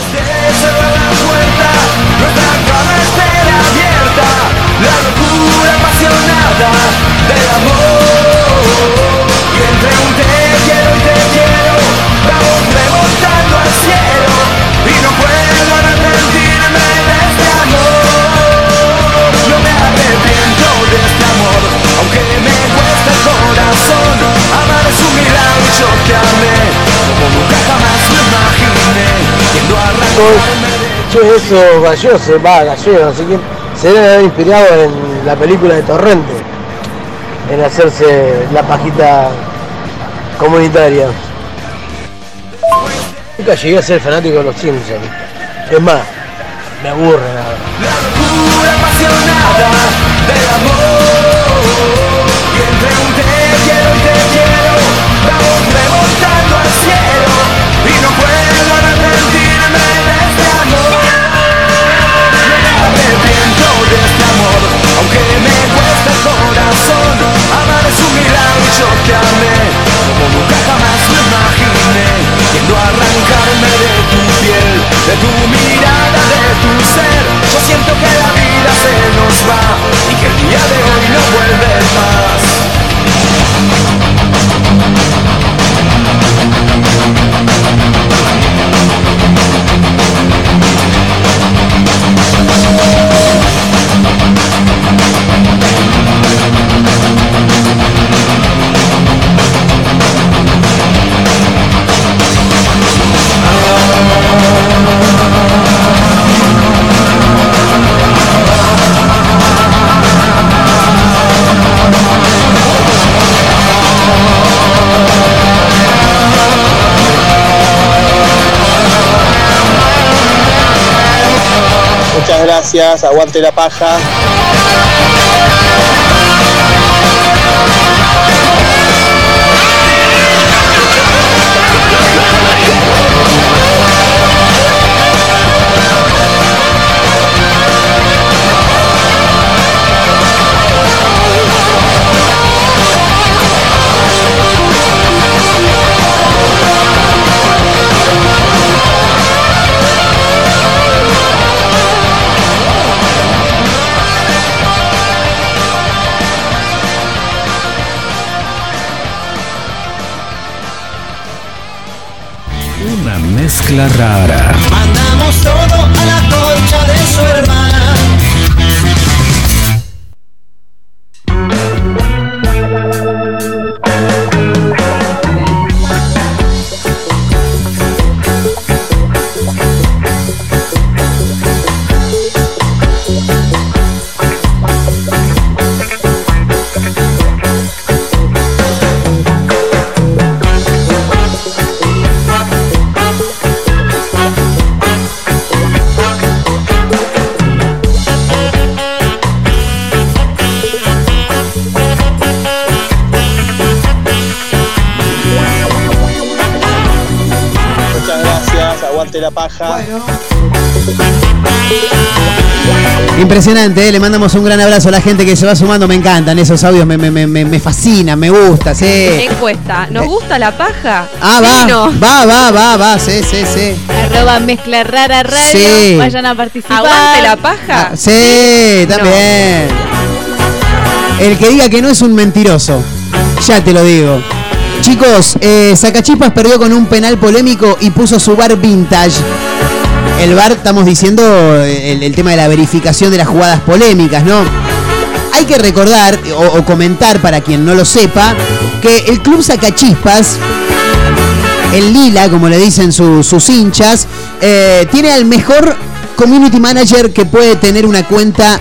Amé Como nunca jamás lo imaginé Yendo a Che, eso galloso, va, gallego, no sé quién, se debe haber inspirado en la película de Torrente, en hacerse la pajita comunitaria. Nunca llegué a ser fanático de los Simpsons. Es más, me aburre nada. Como nunca jamás lo imaginé Yendo a arrancarme de tu piel De tu mirada, de tu ser. Yo siento que la vida se nos va Y que el día de hoy Muchas gracias, aguante la paja. Rara. Impresionante, ¿eh? le mandamos un gran abrazo a la gente que se va sumando. Me encantan esos audios, me, me, me, fascinan, me gusta, sí. Encuesta, ¿nos gusta la paja? Ah, Sí, va, no. va, va, va, va, sí, sí, sí. Arroba mezcla rara radio. Sí. Vayan a participar. ¿Aguante la paja? Ah, Sí, también. El que diga que no es un mentiroso. Ya te lo digo. Chicos, eh, Sacachispas perdió con un penal polémico y puso su bar vintage. El bar, estamos diciendo, el, el tema de la verificación de las jugadas polémicas, ¿no? Hay que recordar o, comentar para quien no lo sepa que el club Sacachispas el Lila, como le dicen su- sus hinchas, eh, tiene al mejor community manager que puede tener una cuenta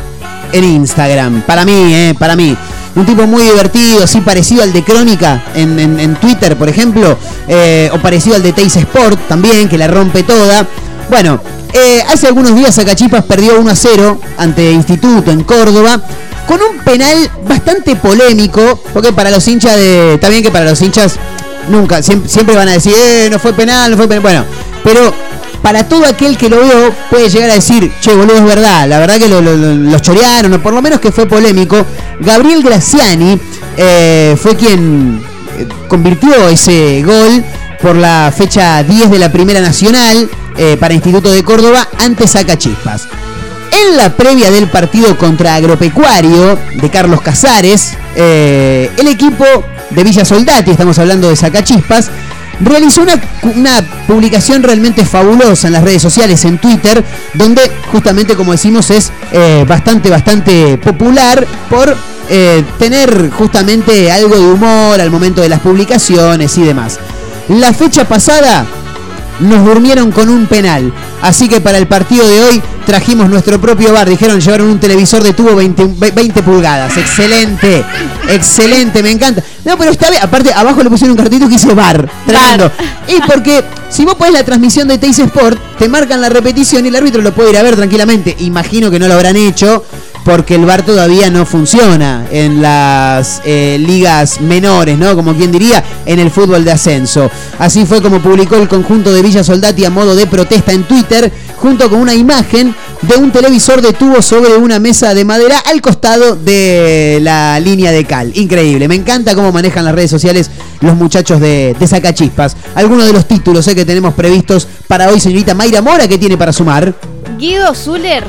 en Instagram. Para mí, eh, para mí. Un tipo muy divertido, así parecido al de Crónica en, en- en Twitter, por ejemplo, eh, o parecido al de Teis Sport también, que la rompe toda. Bueno, eh, hace algunos días Sacachispas perdió 1 a 0 ante Instituto en Córdoba con un penal bastante polémico, porque para los hinchas de... Está bien que para los hinchas nunca, siempre, van a decir, eh, no fue penal, no fue penal. Bueno, pero para todo aquel que lo vio puede llegar a decir, che, boludo, es verdad, la verdad que lo, lo- los chorearon, o por lo menos que fue polémico. Gabriel Graciani eh, fue quien eh, convirtió ese gol por la fecha 10 de la Primera Nacional eh, para Instituto de Córdoba ante Sacachispas. En la previa del partido contra Agropecuario de Carlos Casares, eh, el equipo de Villa Soldati, estamos hablando de Sacachispas, realizó una, publicación realmente fabulosa en las redes sociales, en Twitter, donde justamente, como decimos, es eh, bastante, bastante popular por eh, tener justamente algo de humor al momento de las publicaciones y demás. La fecha pasada nos durmieron con un penal. Así que para el partido de hoy trajimos nuestro propio bar. Dijeron, llevaron un televisor de tubo 20, ve- 20 pulgadas. Excelente, excelente, me encanta. No, pero está bien. Aparte, abajo le pusieron un cartito que dice bar. Tremendo. Y porque si vos pones la transmisión de Teis Sport, te marcan la repetición y el árbitro lo puede ir a ver tranquilamente. Imagino que no lo habrán hecho porque el VAR todavía no funciona en las eh, ligas menores, ¿no? Como quien diría, en el fútbol de ascenso. Así fue como publicó el conjunto de Villa Soldati a modo de protesta en Twitter, junto con una imagen de un televisor de tubo sobre una mesa de madera al costado de la línea de cal. Increíble, me encanta cómo manejan las redes sociales los muchachos de, de Sacachispas. Algunos de los títulos eh, que tenemos previstos para hoy, señorita Mayra Mora, que tiene para sumar? Guido Zuller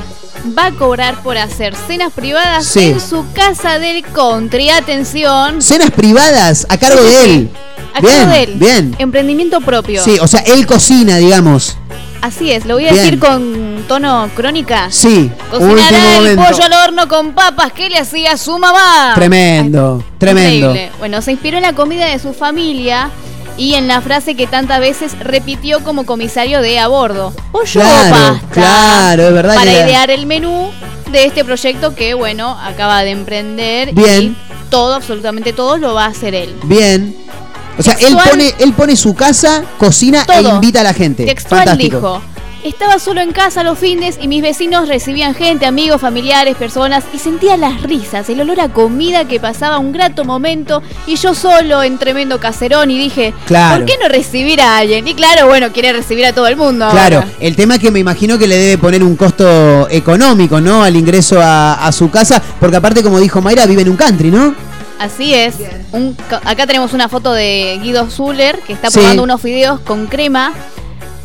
va a cobrar por hacer cenas privadas Sí. en su casa del country. Atención. Cenas privadas a cargo de él. A bien, cargo de él. bien. Emprendimiento propio. Sí, o sea, él cocina, digamos. Así es, lo voy a Bien. decir con tono crónica. Sí, Cocinará el pollo al horno con papas que le hacía su mamá. Tremendo, tremendo. Increíble. Bueno, se inspiró en la comida de su familia y en la frase que tantas veces repitió como comisario de a bordo. Pollo o Claro, pasta. claro, es verdad Para que idear el menú de este proyecto que, bueno, acaba de emprender. Bien. Y todo, absolutamente todo, lo va a hacer él. Bien. O sea, él pone, él pone su casa, cocina e invita a la gente. Textual Fantástico. dijo. Estaba solo en casa los fines y mis vecinos recibían gente, amigos, familiares, personas y sentía las risas, el olor a comida que pasaba un grato momento y yo solo en tremendo caserón y dije, Claro. ¿por qué no recibir a alguien? Y claro, bueno, quiere recibir a todo el mundo. Claro, ahora. el tema es que me imagino que le debe poner un costo económico, ¿no? Al ingreso a, a su casa, porque aparte, como dijo Mayra, vive en un country, ¿no? Así es. Un acá tenemos una foto de Guido Zuller que está Sí. probando unos fideos con crema.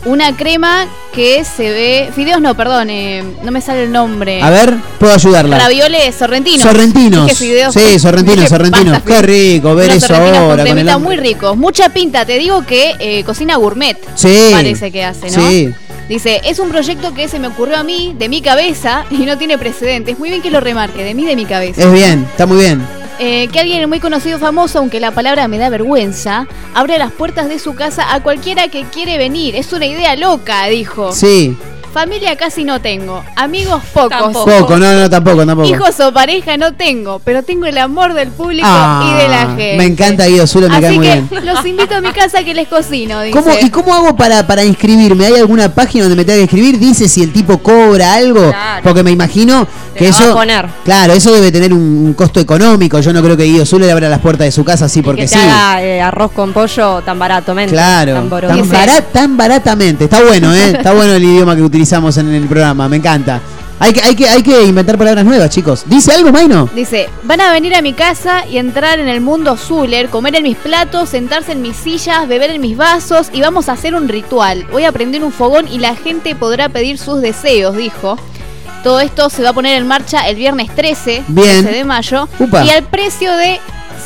Una crema que se ve. Fideos no, perdón, eh, no me sale el nombre. A ver, puedo ayudarla. Ravioles sorrentinos. Sorrentinos. Fideos. Sí, sorrentinos, sorrentinos. Qué rico ver eso con ahora con hambre. muy ricos. Mucha pinta. Te digo que eh, cocina gourmet. Sí. Parece que hace, ¿no? Sí. Dice, es un proyecto que se me ocurrió a mí, de mi cabeza, y no tiene precedentes. Muy bien que lo remarque, de mí, de mi cabeza. Es bien, está muy bien. Eh, que alguien muy conocido, famoso, aunque la palabra me da vergüenza, abre las puertas de su casa a cualquiera que quiere venir. Es una idea loca, dijo. Sí. Familia casi no tengo. Amigos pocos. Poco, no, no, tampoco, tampoco. Hijos o pareja no tengo, pero tengo el amor del público Ah, y de la gente. Me encanta Guido Zulo, me Así cae muy que bien. los invito a mi casa que les cocino, dice. ¿Cómo, ¿Y cómo hago para, para inscribirme? ¿Hay alguna página donde me tenga que escribir? ¿Dice si el tipo cobra algo? Claro. Porque me imagino que Te eso. a poner. Claro, eso debe tener un, un costo económico. Yo no creo que Guido Zulo le abra las puertas de su casa así porque que te sí. haga eh, arroz con pollo tan baratamente. Claro, Tan, tan, boroto. bara- tan baratamente. Está bueno, ¿eh? Está bueno el idioma que utilizamos en el programa. Me encanta. Hay que, hay que, hay que inventar palabras nuevas, chicos. ¿Dice algo, Maino? Dice, van a venir a mi casa y entrar en el mundo Zuller, comer en mis platos, sentarse en mis sillas, beber en mis vasos y vamos a hacer un ritual. Voy a prender un fogón y la gente podrá pedir sus deseos, dijo. Todo esto se va a poner en marcha el viernes 13, Bien. 13 de mayo Upa. y al precio de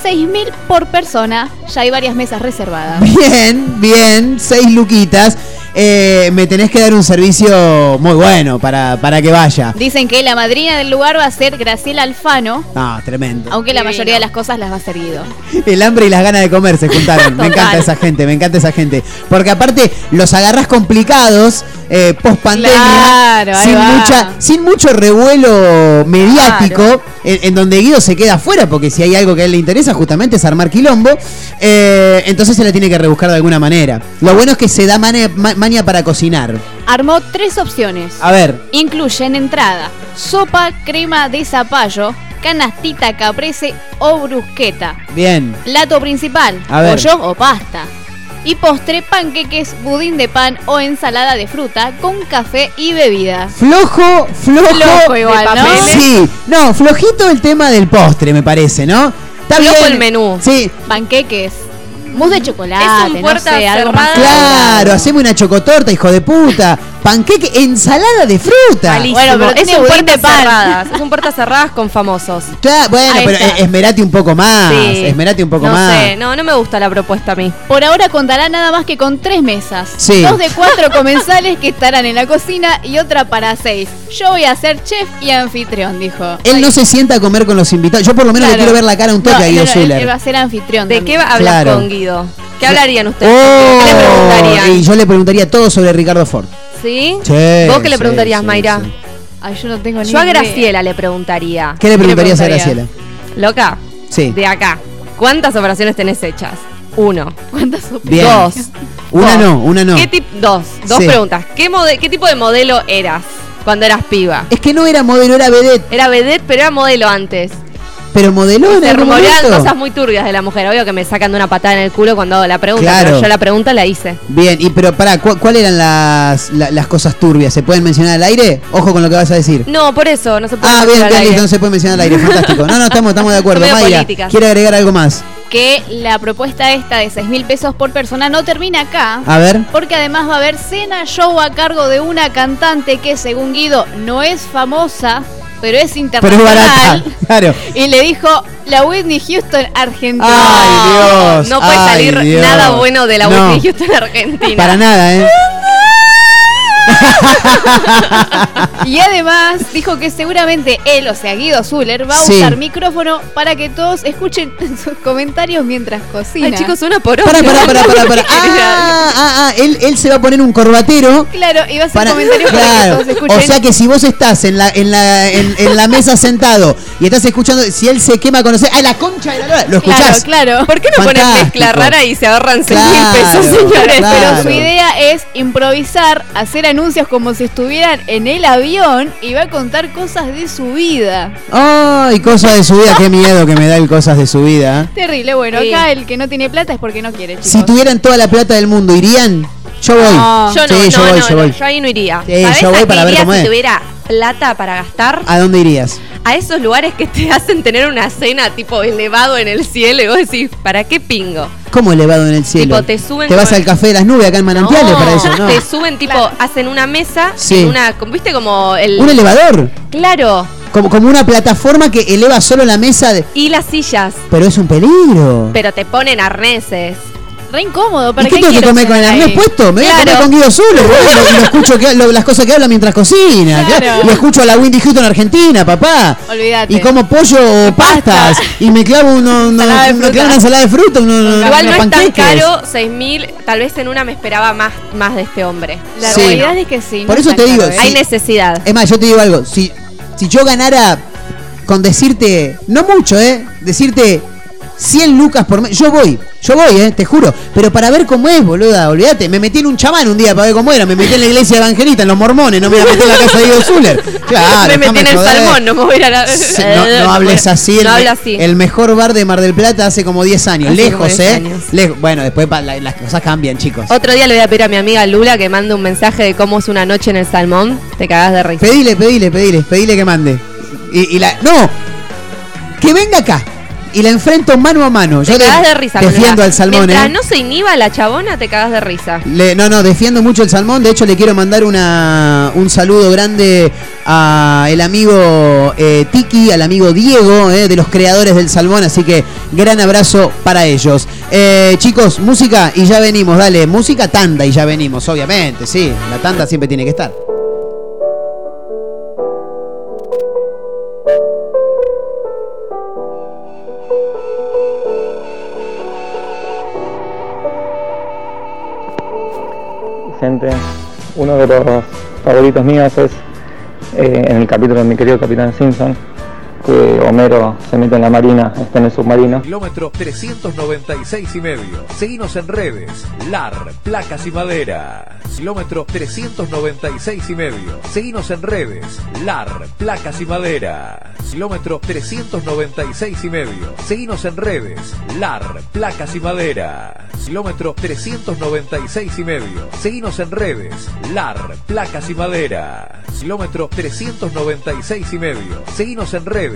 6.000 por persona. Ya hay varias mesas reservadas. Bien, bien. Seis luquitas. Eh, me tenés que dar un servicio muy bueno para, para que vaya. Dicen que la madrina del lugar va a ser Graciela Alfano, Ah, tremendo. aunque la mayoría de las cosas las va a hacer Guido. El hambre y las ganas de comer se juntaron. [LAUGHS] me encanta esa gente, me encanta esa gente. Porque aparte los agarras complicados eh, post pandemia, Claro, sin, va. mucha, sin mucho revuelo mediático, en, en donde Guido se queda afuera, porque si hay algo que a él le interesa, justamente es armar quilombo, eh, entonces se la tiene que rebuscar de alguna manera. Lo bueno es que se da mane- ma- maña para cocinar. Armó tres opciones. A ver, Incluyen entrada, sopa, crema de zapallo, canastita caprese o brusqueta. bien. Plato principal, A ver. o pasta. Y postre, panqueques, budín de pan o ensalada de fruta con café y bebida. Flojo, flojo. Flojo igual, de ¿no? Sí, no, flojito el tema del postre, me parece, ¿no? Está Flojo bien. el menú. Sí, Panqueques, mousse de chocolate, Es un no sé, algo más. claro, hacemos una chocotorta, hijo de puta. Panqueque, ensalada de fruta. Malísimo. Bueno, pero es un puertas pan. cerradas. Es un puertas cerradas con famosos. Claro, bueno, Ahí pero está. eh, esmerate un poco más. Sí. Esmerate un poco no más. sé, no, no me gusta la propuesta a mí. Por ahora contará nada más que con tres mesas. Sí. Dos de cuatro [LAUGHS] comensales que estarán en la cocina y otra para seis. Yo voy a ser chef y anfitrión, dijo. Él no se sienta a comer con los invitados. Yo por lo menos le quiero ver la cara un toque No, a Guido no, no, él- Zuller. él va a ser anfitrión. ¿De también. qué hablas Claro. con Guido? ¿Qué hablarían ustedes? Oh, ¿Qué le preguntarían? y yo le preguntaría todo sobre Ricardo Ford. ¿Sí? Sí, ¿Vos qué le preguntarías, sí, Mayra? sí. Ay, yo no tengo ni Yo a idea. Graciela le preguntaría. ¿Qué le preguntarías a preguntarías? Graciela? Loca, Sí. de acá. ¿Cuántas operaciones tenés hechas? Uno. ¿Cuántas? Bien. Dos. Una Dos. no, una no. ¿Qué dos. Dos Sí. preguntas. ¿Qué, mode- ¿Qué tipo de modelo eras cuando eras piba? Es que no era modelo, era vedette, Era vedette, pero era modelo antes. Pero modeló en Se algún momento. cosas muy turbias de la mujer. Obvio que me sacan de una patada en el culo cuando hago la pregunta. Claro. Pero yo la pregunta la hice. Bien, y pero pará, ¿cu- ¿cuáles eran las, la- las cosas turbias? ¿Se pueden mencionar al aire? Ojo con lo que vas a decir. No, por eso, no se puede Ah, bien, al bien, aire. listo, no se puede mencionar al aire, [LAUGHS] fantástico. No, no, estamos, estamos de acuerdo. Son medio Mayra, políticas. ¿quiere agregar algo más? Que la propuesta esta de 6 mil pesos por persona no termina acá. A ver. Porque además va a haber cena show a cargo de una cantante que según Guido no es famosa, pero es Pero es internacional. barata, [LAUGHS] claro. Y le dijo la Whitney Houston Argentina. Ay, Dios. No puede ay, salir Dios. nada bueno de la No, Whitney Houston Argentina. Para nada, ¿eh? [LAUGHS] [LAUGHS] Y además dijo que seguramente él, o sea Guido Zuller, va a Sí. usar micrófono para que todos escuchen [LAUGHS] sus comentarios mientras cocina. Ay, chicos, una por otra. pará, pará, pará, pará. [LAUGHS] Ah, ah, ah, él, él se va a poner un corbatero. Claro, y va a hacer Para, comentarios para que claro. todos escuchen. O sea que si vos estás en la, en la, en, en la mesa sentado y estás escuchando, si él se quema con ¡ay, la concha de la lora! Lo Claro, escuchás. claro. ¿Por qué no ponen Fantástico. mezcla rara y se ahorran 6 mil Claro, pesos, señores? claro. Pero su idea es improvisar, hacer anuncios como si estuvieran en el avión y va a contar cosas de su vida. Ay, cosas de su vida, qué miedo que me da el cosas de su vida. Terrible. Bueno, Sí. acá el que no tiene plata es porque no quiere, chicos. Si tuvieran toda la plata del mundo, ¿irían? Yo voy. No. Yo no, sí, no, yo voy, no, yo voy. yo ahí no iría. Sí, ¿Sabés yo voy a qué para ver iría cómo si es. tuviera plata para gastar? ¿A dónde irías? A esos lugares que te hacen tener una cena tipo elevado en el cielo y vos decís, ¿para qué pingo? ¿Cómo elevado en el cielo? Tipo, te suben vas como- al café de las nubes acá en Manantiales para eso, ¿no? Te suben tipo, hacen una mesa, Sí. en una, como- ¿viste como el... ¿Un elevador? Claro, Como, como una plataforma que eleva solo la mesa de... y las sillas, Pero es un peligro. pero te ponen arneses. Re incómodo. ¿Y ¿Para qué tengo que comer con el arnés puesto? Me voy a comer con Guido Zulo boludo, y lo escucho que, lo- las cosas que habla mientras cocina. Claro. claro. Y escucho a la Windy Houston Argentina, papá. Olvídate. Y como pollo o pastas. Y me clavo, uno, me clavo una ensalada de fruta, uno- Igual no es tan caro, 6 mil, tal vez en una me esperaba más, más de este hombre. La Sí. realidad es que sí. Por es eso te digo, ¿eh? Hay necesidad. Es más, yo te digo algo. Si, si yo ganara con decirte, no mucho, ¿eh? Decirte 100 lucas por mes. Yo voy, yo voy, ¿eh? Te juro. Pero para ver cómo es, boluda, olvídate. Me metí en un chamán un día para ver cómo era. Me metí en la iglesia evangelista, en los mormones. No me voy a meter en la casa de Diego Zuller. Claro, me metí en el joder. salmón, no me voy a ir a la... Sí, no, no hables así. El, No habla así. el mejor bar de Mar del Plata hace como 10 años. Hace Lejos, 10 ¿eh? años. Lejos. Bueno, después la- las cosas cambian, chicos. Otro día le voy a pedir a mi amiga Lula que mande un mensaje de cómo es una noche en el salmón. Te cagás de risa. Pedile, pedile, pedile, pedile que mande. Y, y la. ¡No! Que venga acá. Y la enfrento mano a mano. Yo Te cagás de risa. defiendo al salmón, Mientras ¿eh? no se inhiba la chabona, te cagás de risa. Le- no, no, defiendo mucho el salmón. De hecho, le quiero mandar una, un saludo grande a el amigo eh, Tiki, al amigo Diego, eh, de los creadores del salmón. Así que gran abrazo para ellos. Eh, chicos, música y ya venimos. Dale, música tanda y ya venimos, obviamente. Sí, la tanda siempre tiene que estar. Los favoritos míos es eh, en el capítulo de mi querido Capitán Simpson, que Homero se mete en la marina, está en el submarino. Kilómetro 396 y medio. Seguinos en redes. LAR, placas y madera. Kilómetro 396 y medio. Seguinos en redes. LAR, placas y madera. Kilómetro 396 y medio. Seguinos en redes. LAR, placas y madera. Kilómetro 396 y medio. Seguinos en redes. LAR, placas y madera. Kilómetro 396 y medio. Seguinos en redes.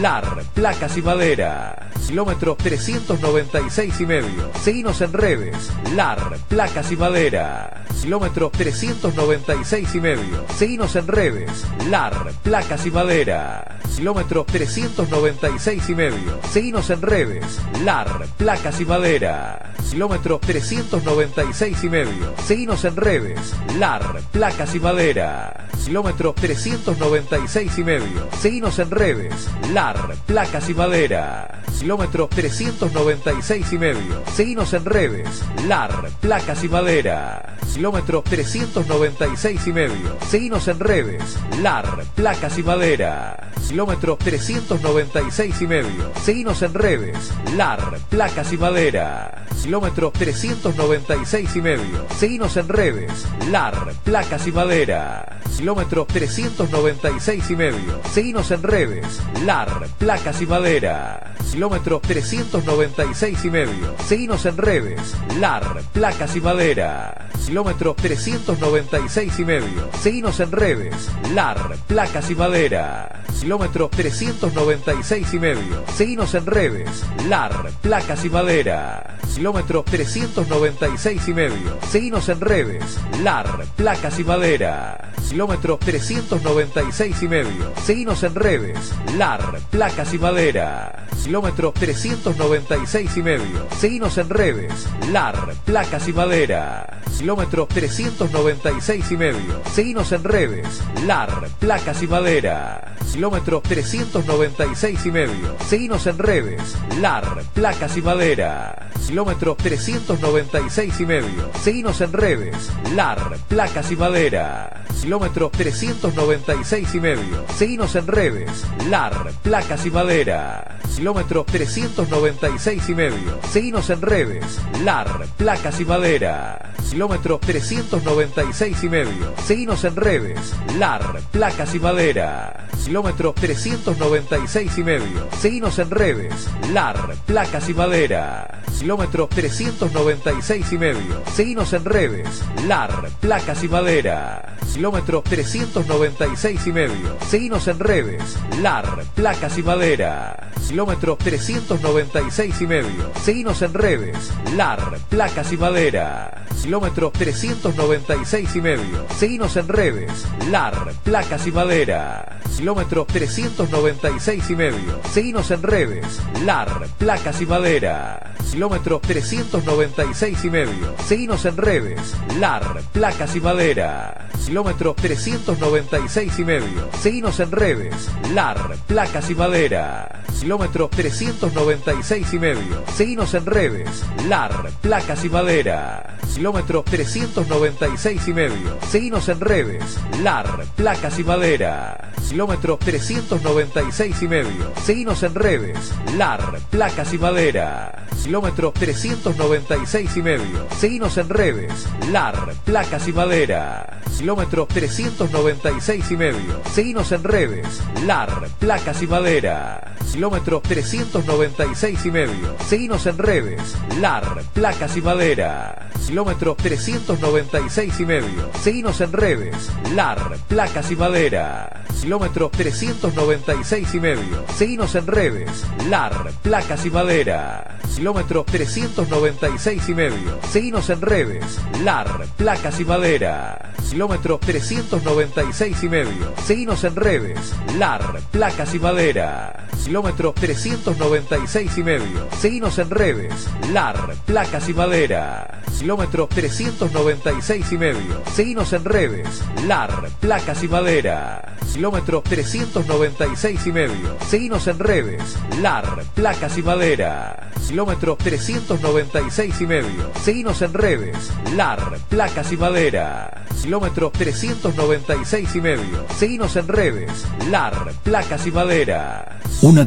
LAR, placas y madera. Kilómetro 396 y medio. Seguinos en redes. LAR, placas y madera. Kilómetro 396 y medio. Seguinos en redes. LAR, placas y madera. Kilómetro 396 y medio. Seguinos en redes. LAR, placas y madera. Kilómetro 396 y medio. Seguinos en redes. LAR, placas y madera. Kilómetro 396 y medio. Seguinos en redes. LAR, placas y madera. Kilómetro 396 y medio. Seguinos en redes. LAR, placas y madera. Kilómetro 396 y medio. Seguinos en redes. LAR, placas y madera. Kilómetro 396 y medio. Seguinos en redes. LAR, placas y madera. Kilómetro 396 y medio. Seguinos en redes. LAR, placas y madera. Kilómetro 396 y medio. Seguinos en redes. LAR, placas y madera. Kilómetro 396 y medio. Seguinos en redes. LAR, placas y madera. Kilómetro 396 y medio. Seguinos en redes. LAR, placas y madera. Kilómetro 396 y medio. Seguinos en redes. LAR, placas y madera. Kilómetro 396 y medio. Seguinos en redes. LAR, placas y madera. Kilómetro 396 y medio. Seguinos en redes. LAR, placas y madera. Kilómetro 396 y medio. Seguinos en redes. LAR, placas y madera. Kilómetro 396 y medio. Seguinos en redes. LAR, placas y madera. Kilómetro 396 y medio. Seguinos en redes. LAR, placas y madera. Kilómetro 396 y medio. Seguinos en redes. LAR, placas y madera. Kilómetro 396 y medio. Seguinos en redes. LAR, placas y madera. Kilómetro 396 y medio. Seguinos en redes. LAR, placas y madera. Kilómetro 396 y medio. Seguinos en redes. LAR, placas y madera. Kilómetro 396 y medio. Seguinos en redes. LAR, placas y madera. Kilómetro 396 y medio. Seguinos en redes. LAR, placas y madera. Kilómetro 396 y medio. Seguinos en redes. LAR, placas y madera. Kilómetro 396 y medio. Seguinos en redes. LAR, placas y madera. Kilómetro 396 y medio. Seguinos en redes. LAR, placas y madera. Kilómetro 396 y medio. Seguinos en redes. LAR, placas y madera. Kilómetro 396 y medio. Seguinos en redes. LAR, placas y madera. Kilómetro 396 y medio. Seguinos en redes. LAR, placas y madera. Kilómetro 396 y medio. Seguinos en redes. LAR, placas y madera. Kilómetro 396 y medio. Seguinos en redes. LAR, placas y madera. Kilómetro 396 y medio. Seguinos en redes. LAR, placas y madera. Kilómetro 396 y medio. Seguinos en redes. LAR, placas y madera. Kilómetro 396 y medio. Seguinos en redes. LAR, placas y madera. Kilómetro 396 y medio. Seguinos en redes. LAR, placas y madera. Kilómetro 396 y medio. Seguinos en redes. LAR, placas y madera. Kilómetro 396 y medio. Seguinos en redes. LAR, placas y madera. Kilómetro 396 y medio. Seguinos en redes. LAR, placas y madera. Kilómetro 396 y medio. Seguinos en redes. LAR, placas y madera. kilómetro 396 y medio. Seguinos en redes, LAR, Placas y Madera. Kilómetro 396 y medio. Seguinos en redes, LAR, Placas y Madera. Kilómetro 396 y medio. Seguinos en redes, LAR, Placas y Madera. Kilómetro 396 y medio. Seguinos en redes, LAR, Placas y Madera. Kilómetro 396 y medio. Seguinos en redes, LAR, Placas Madera. Una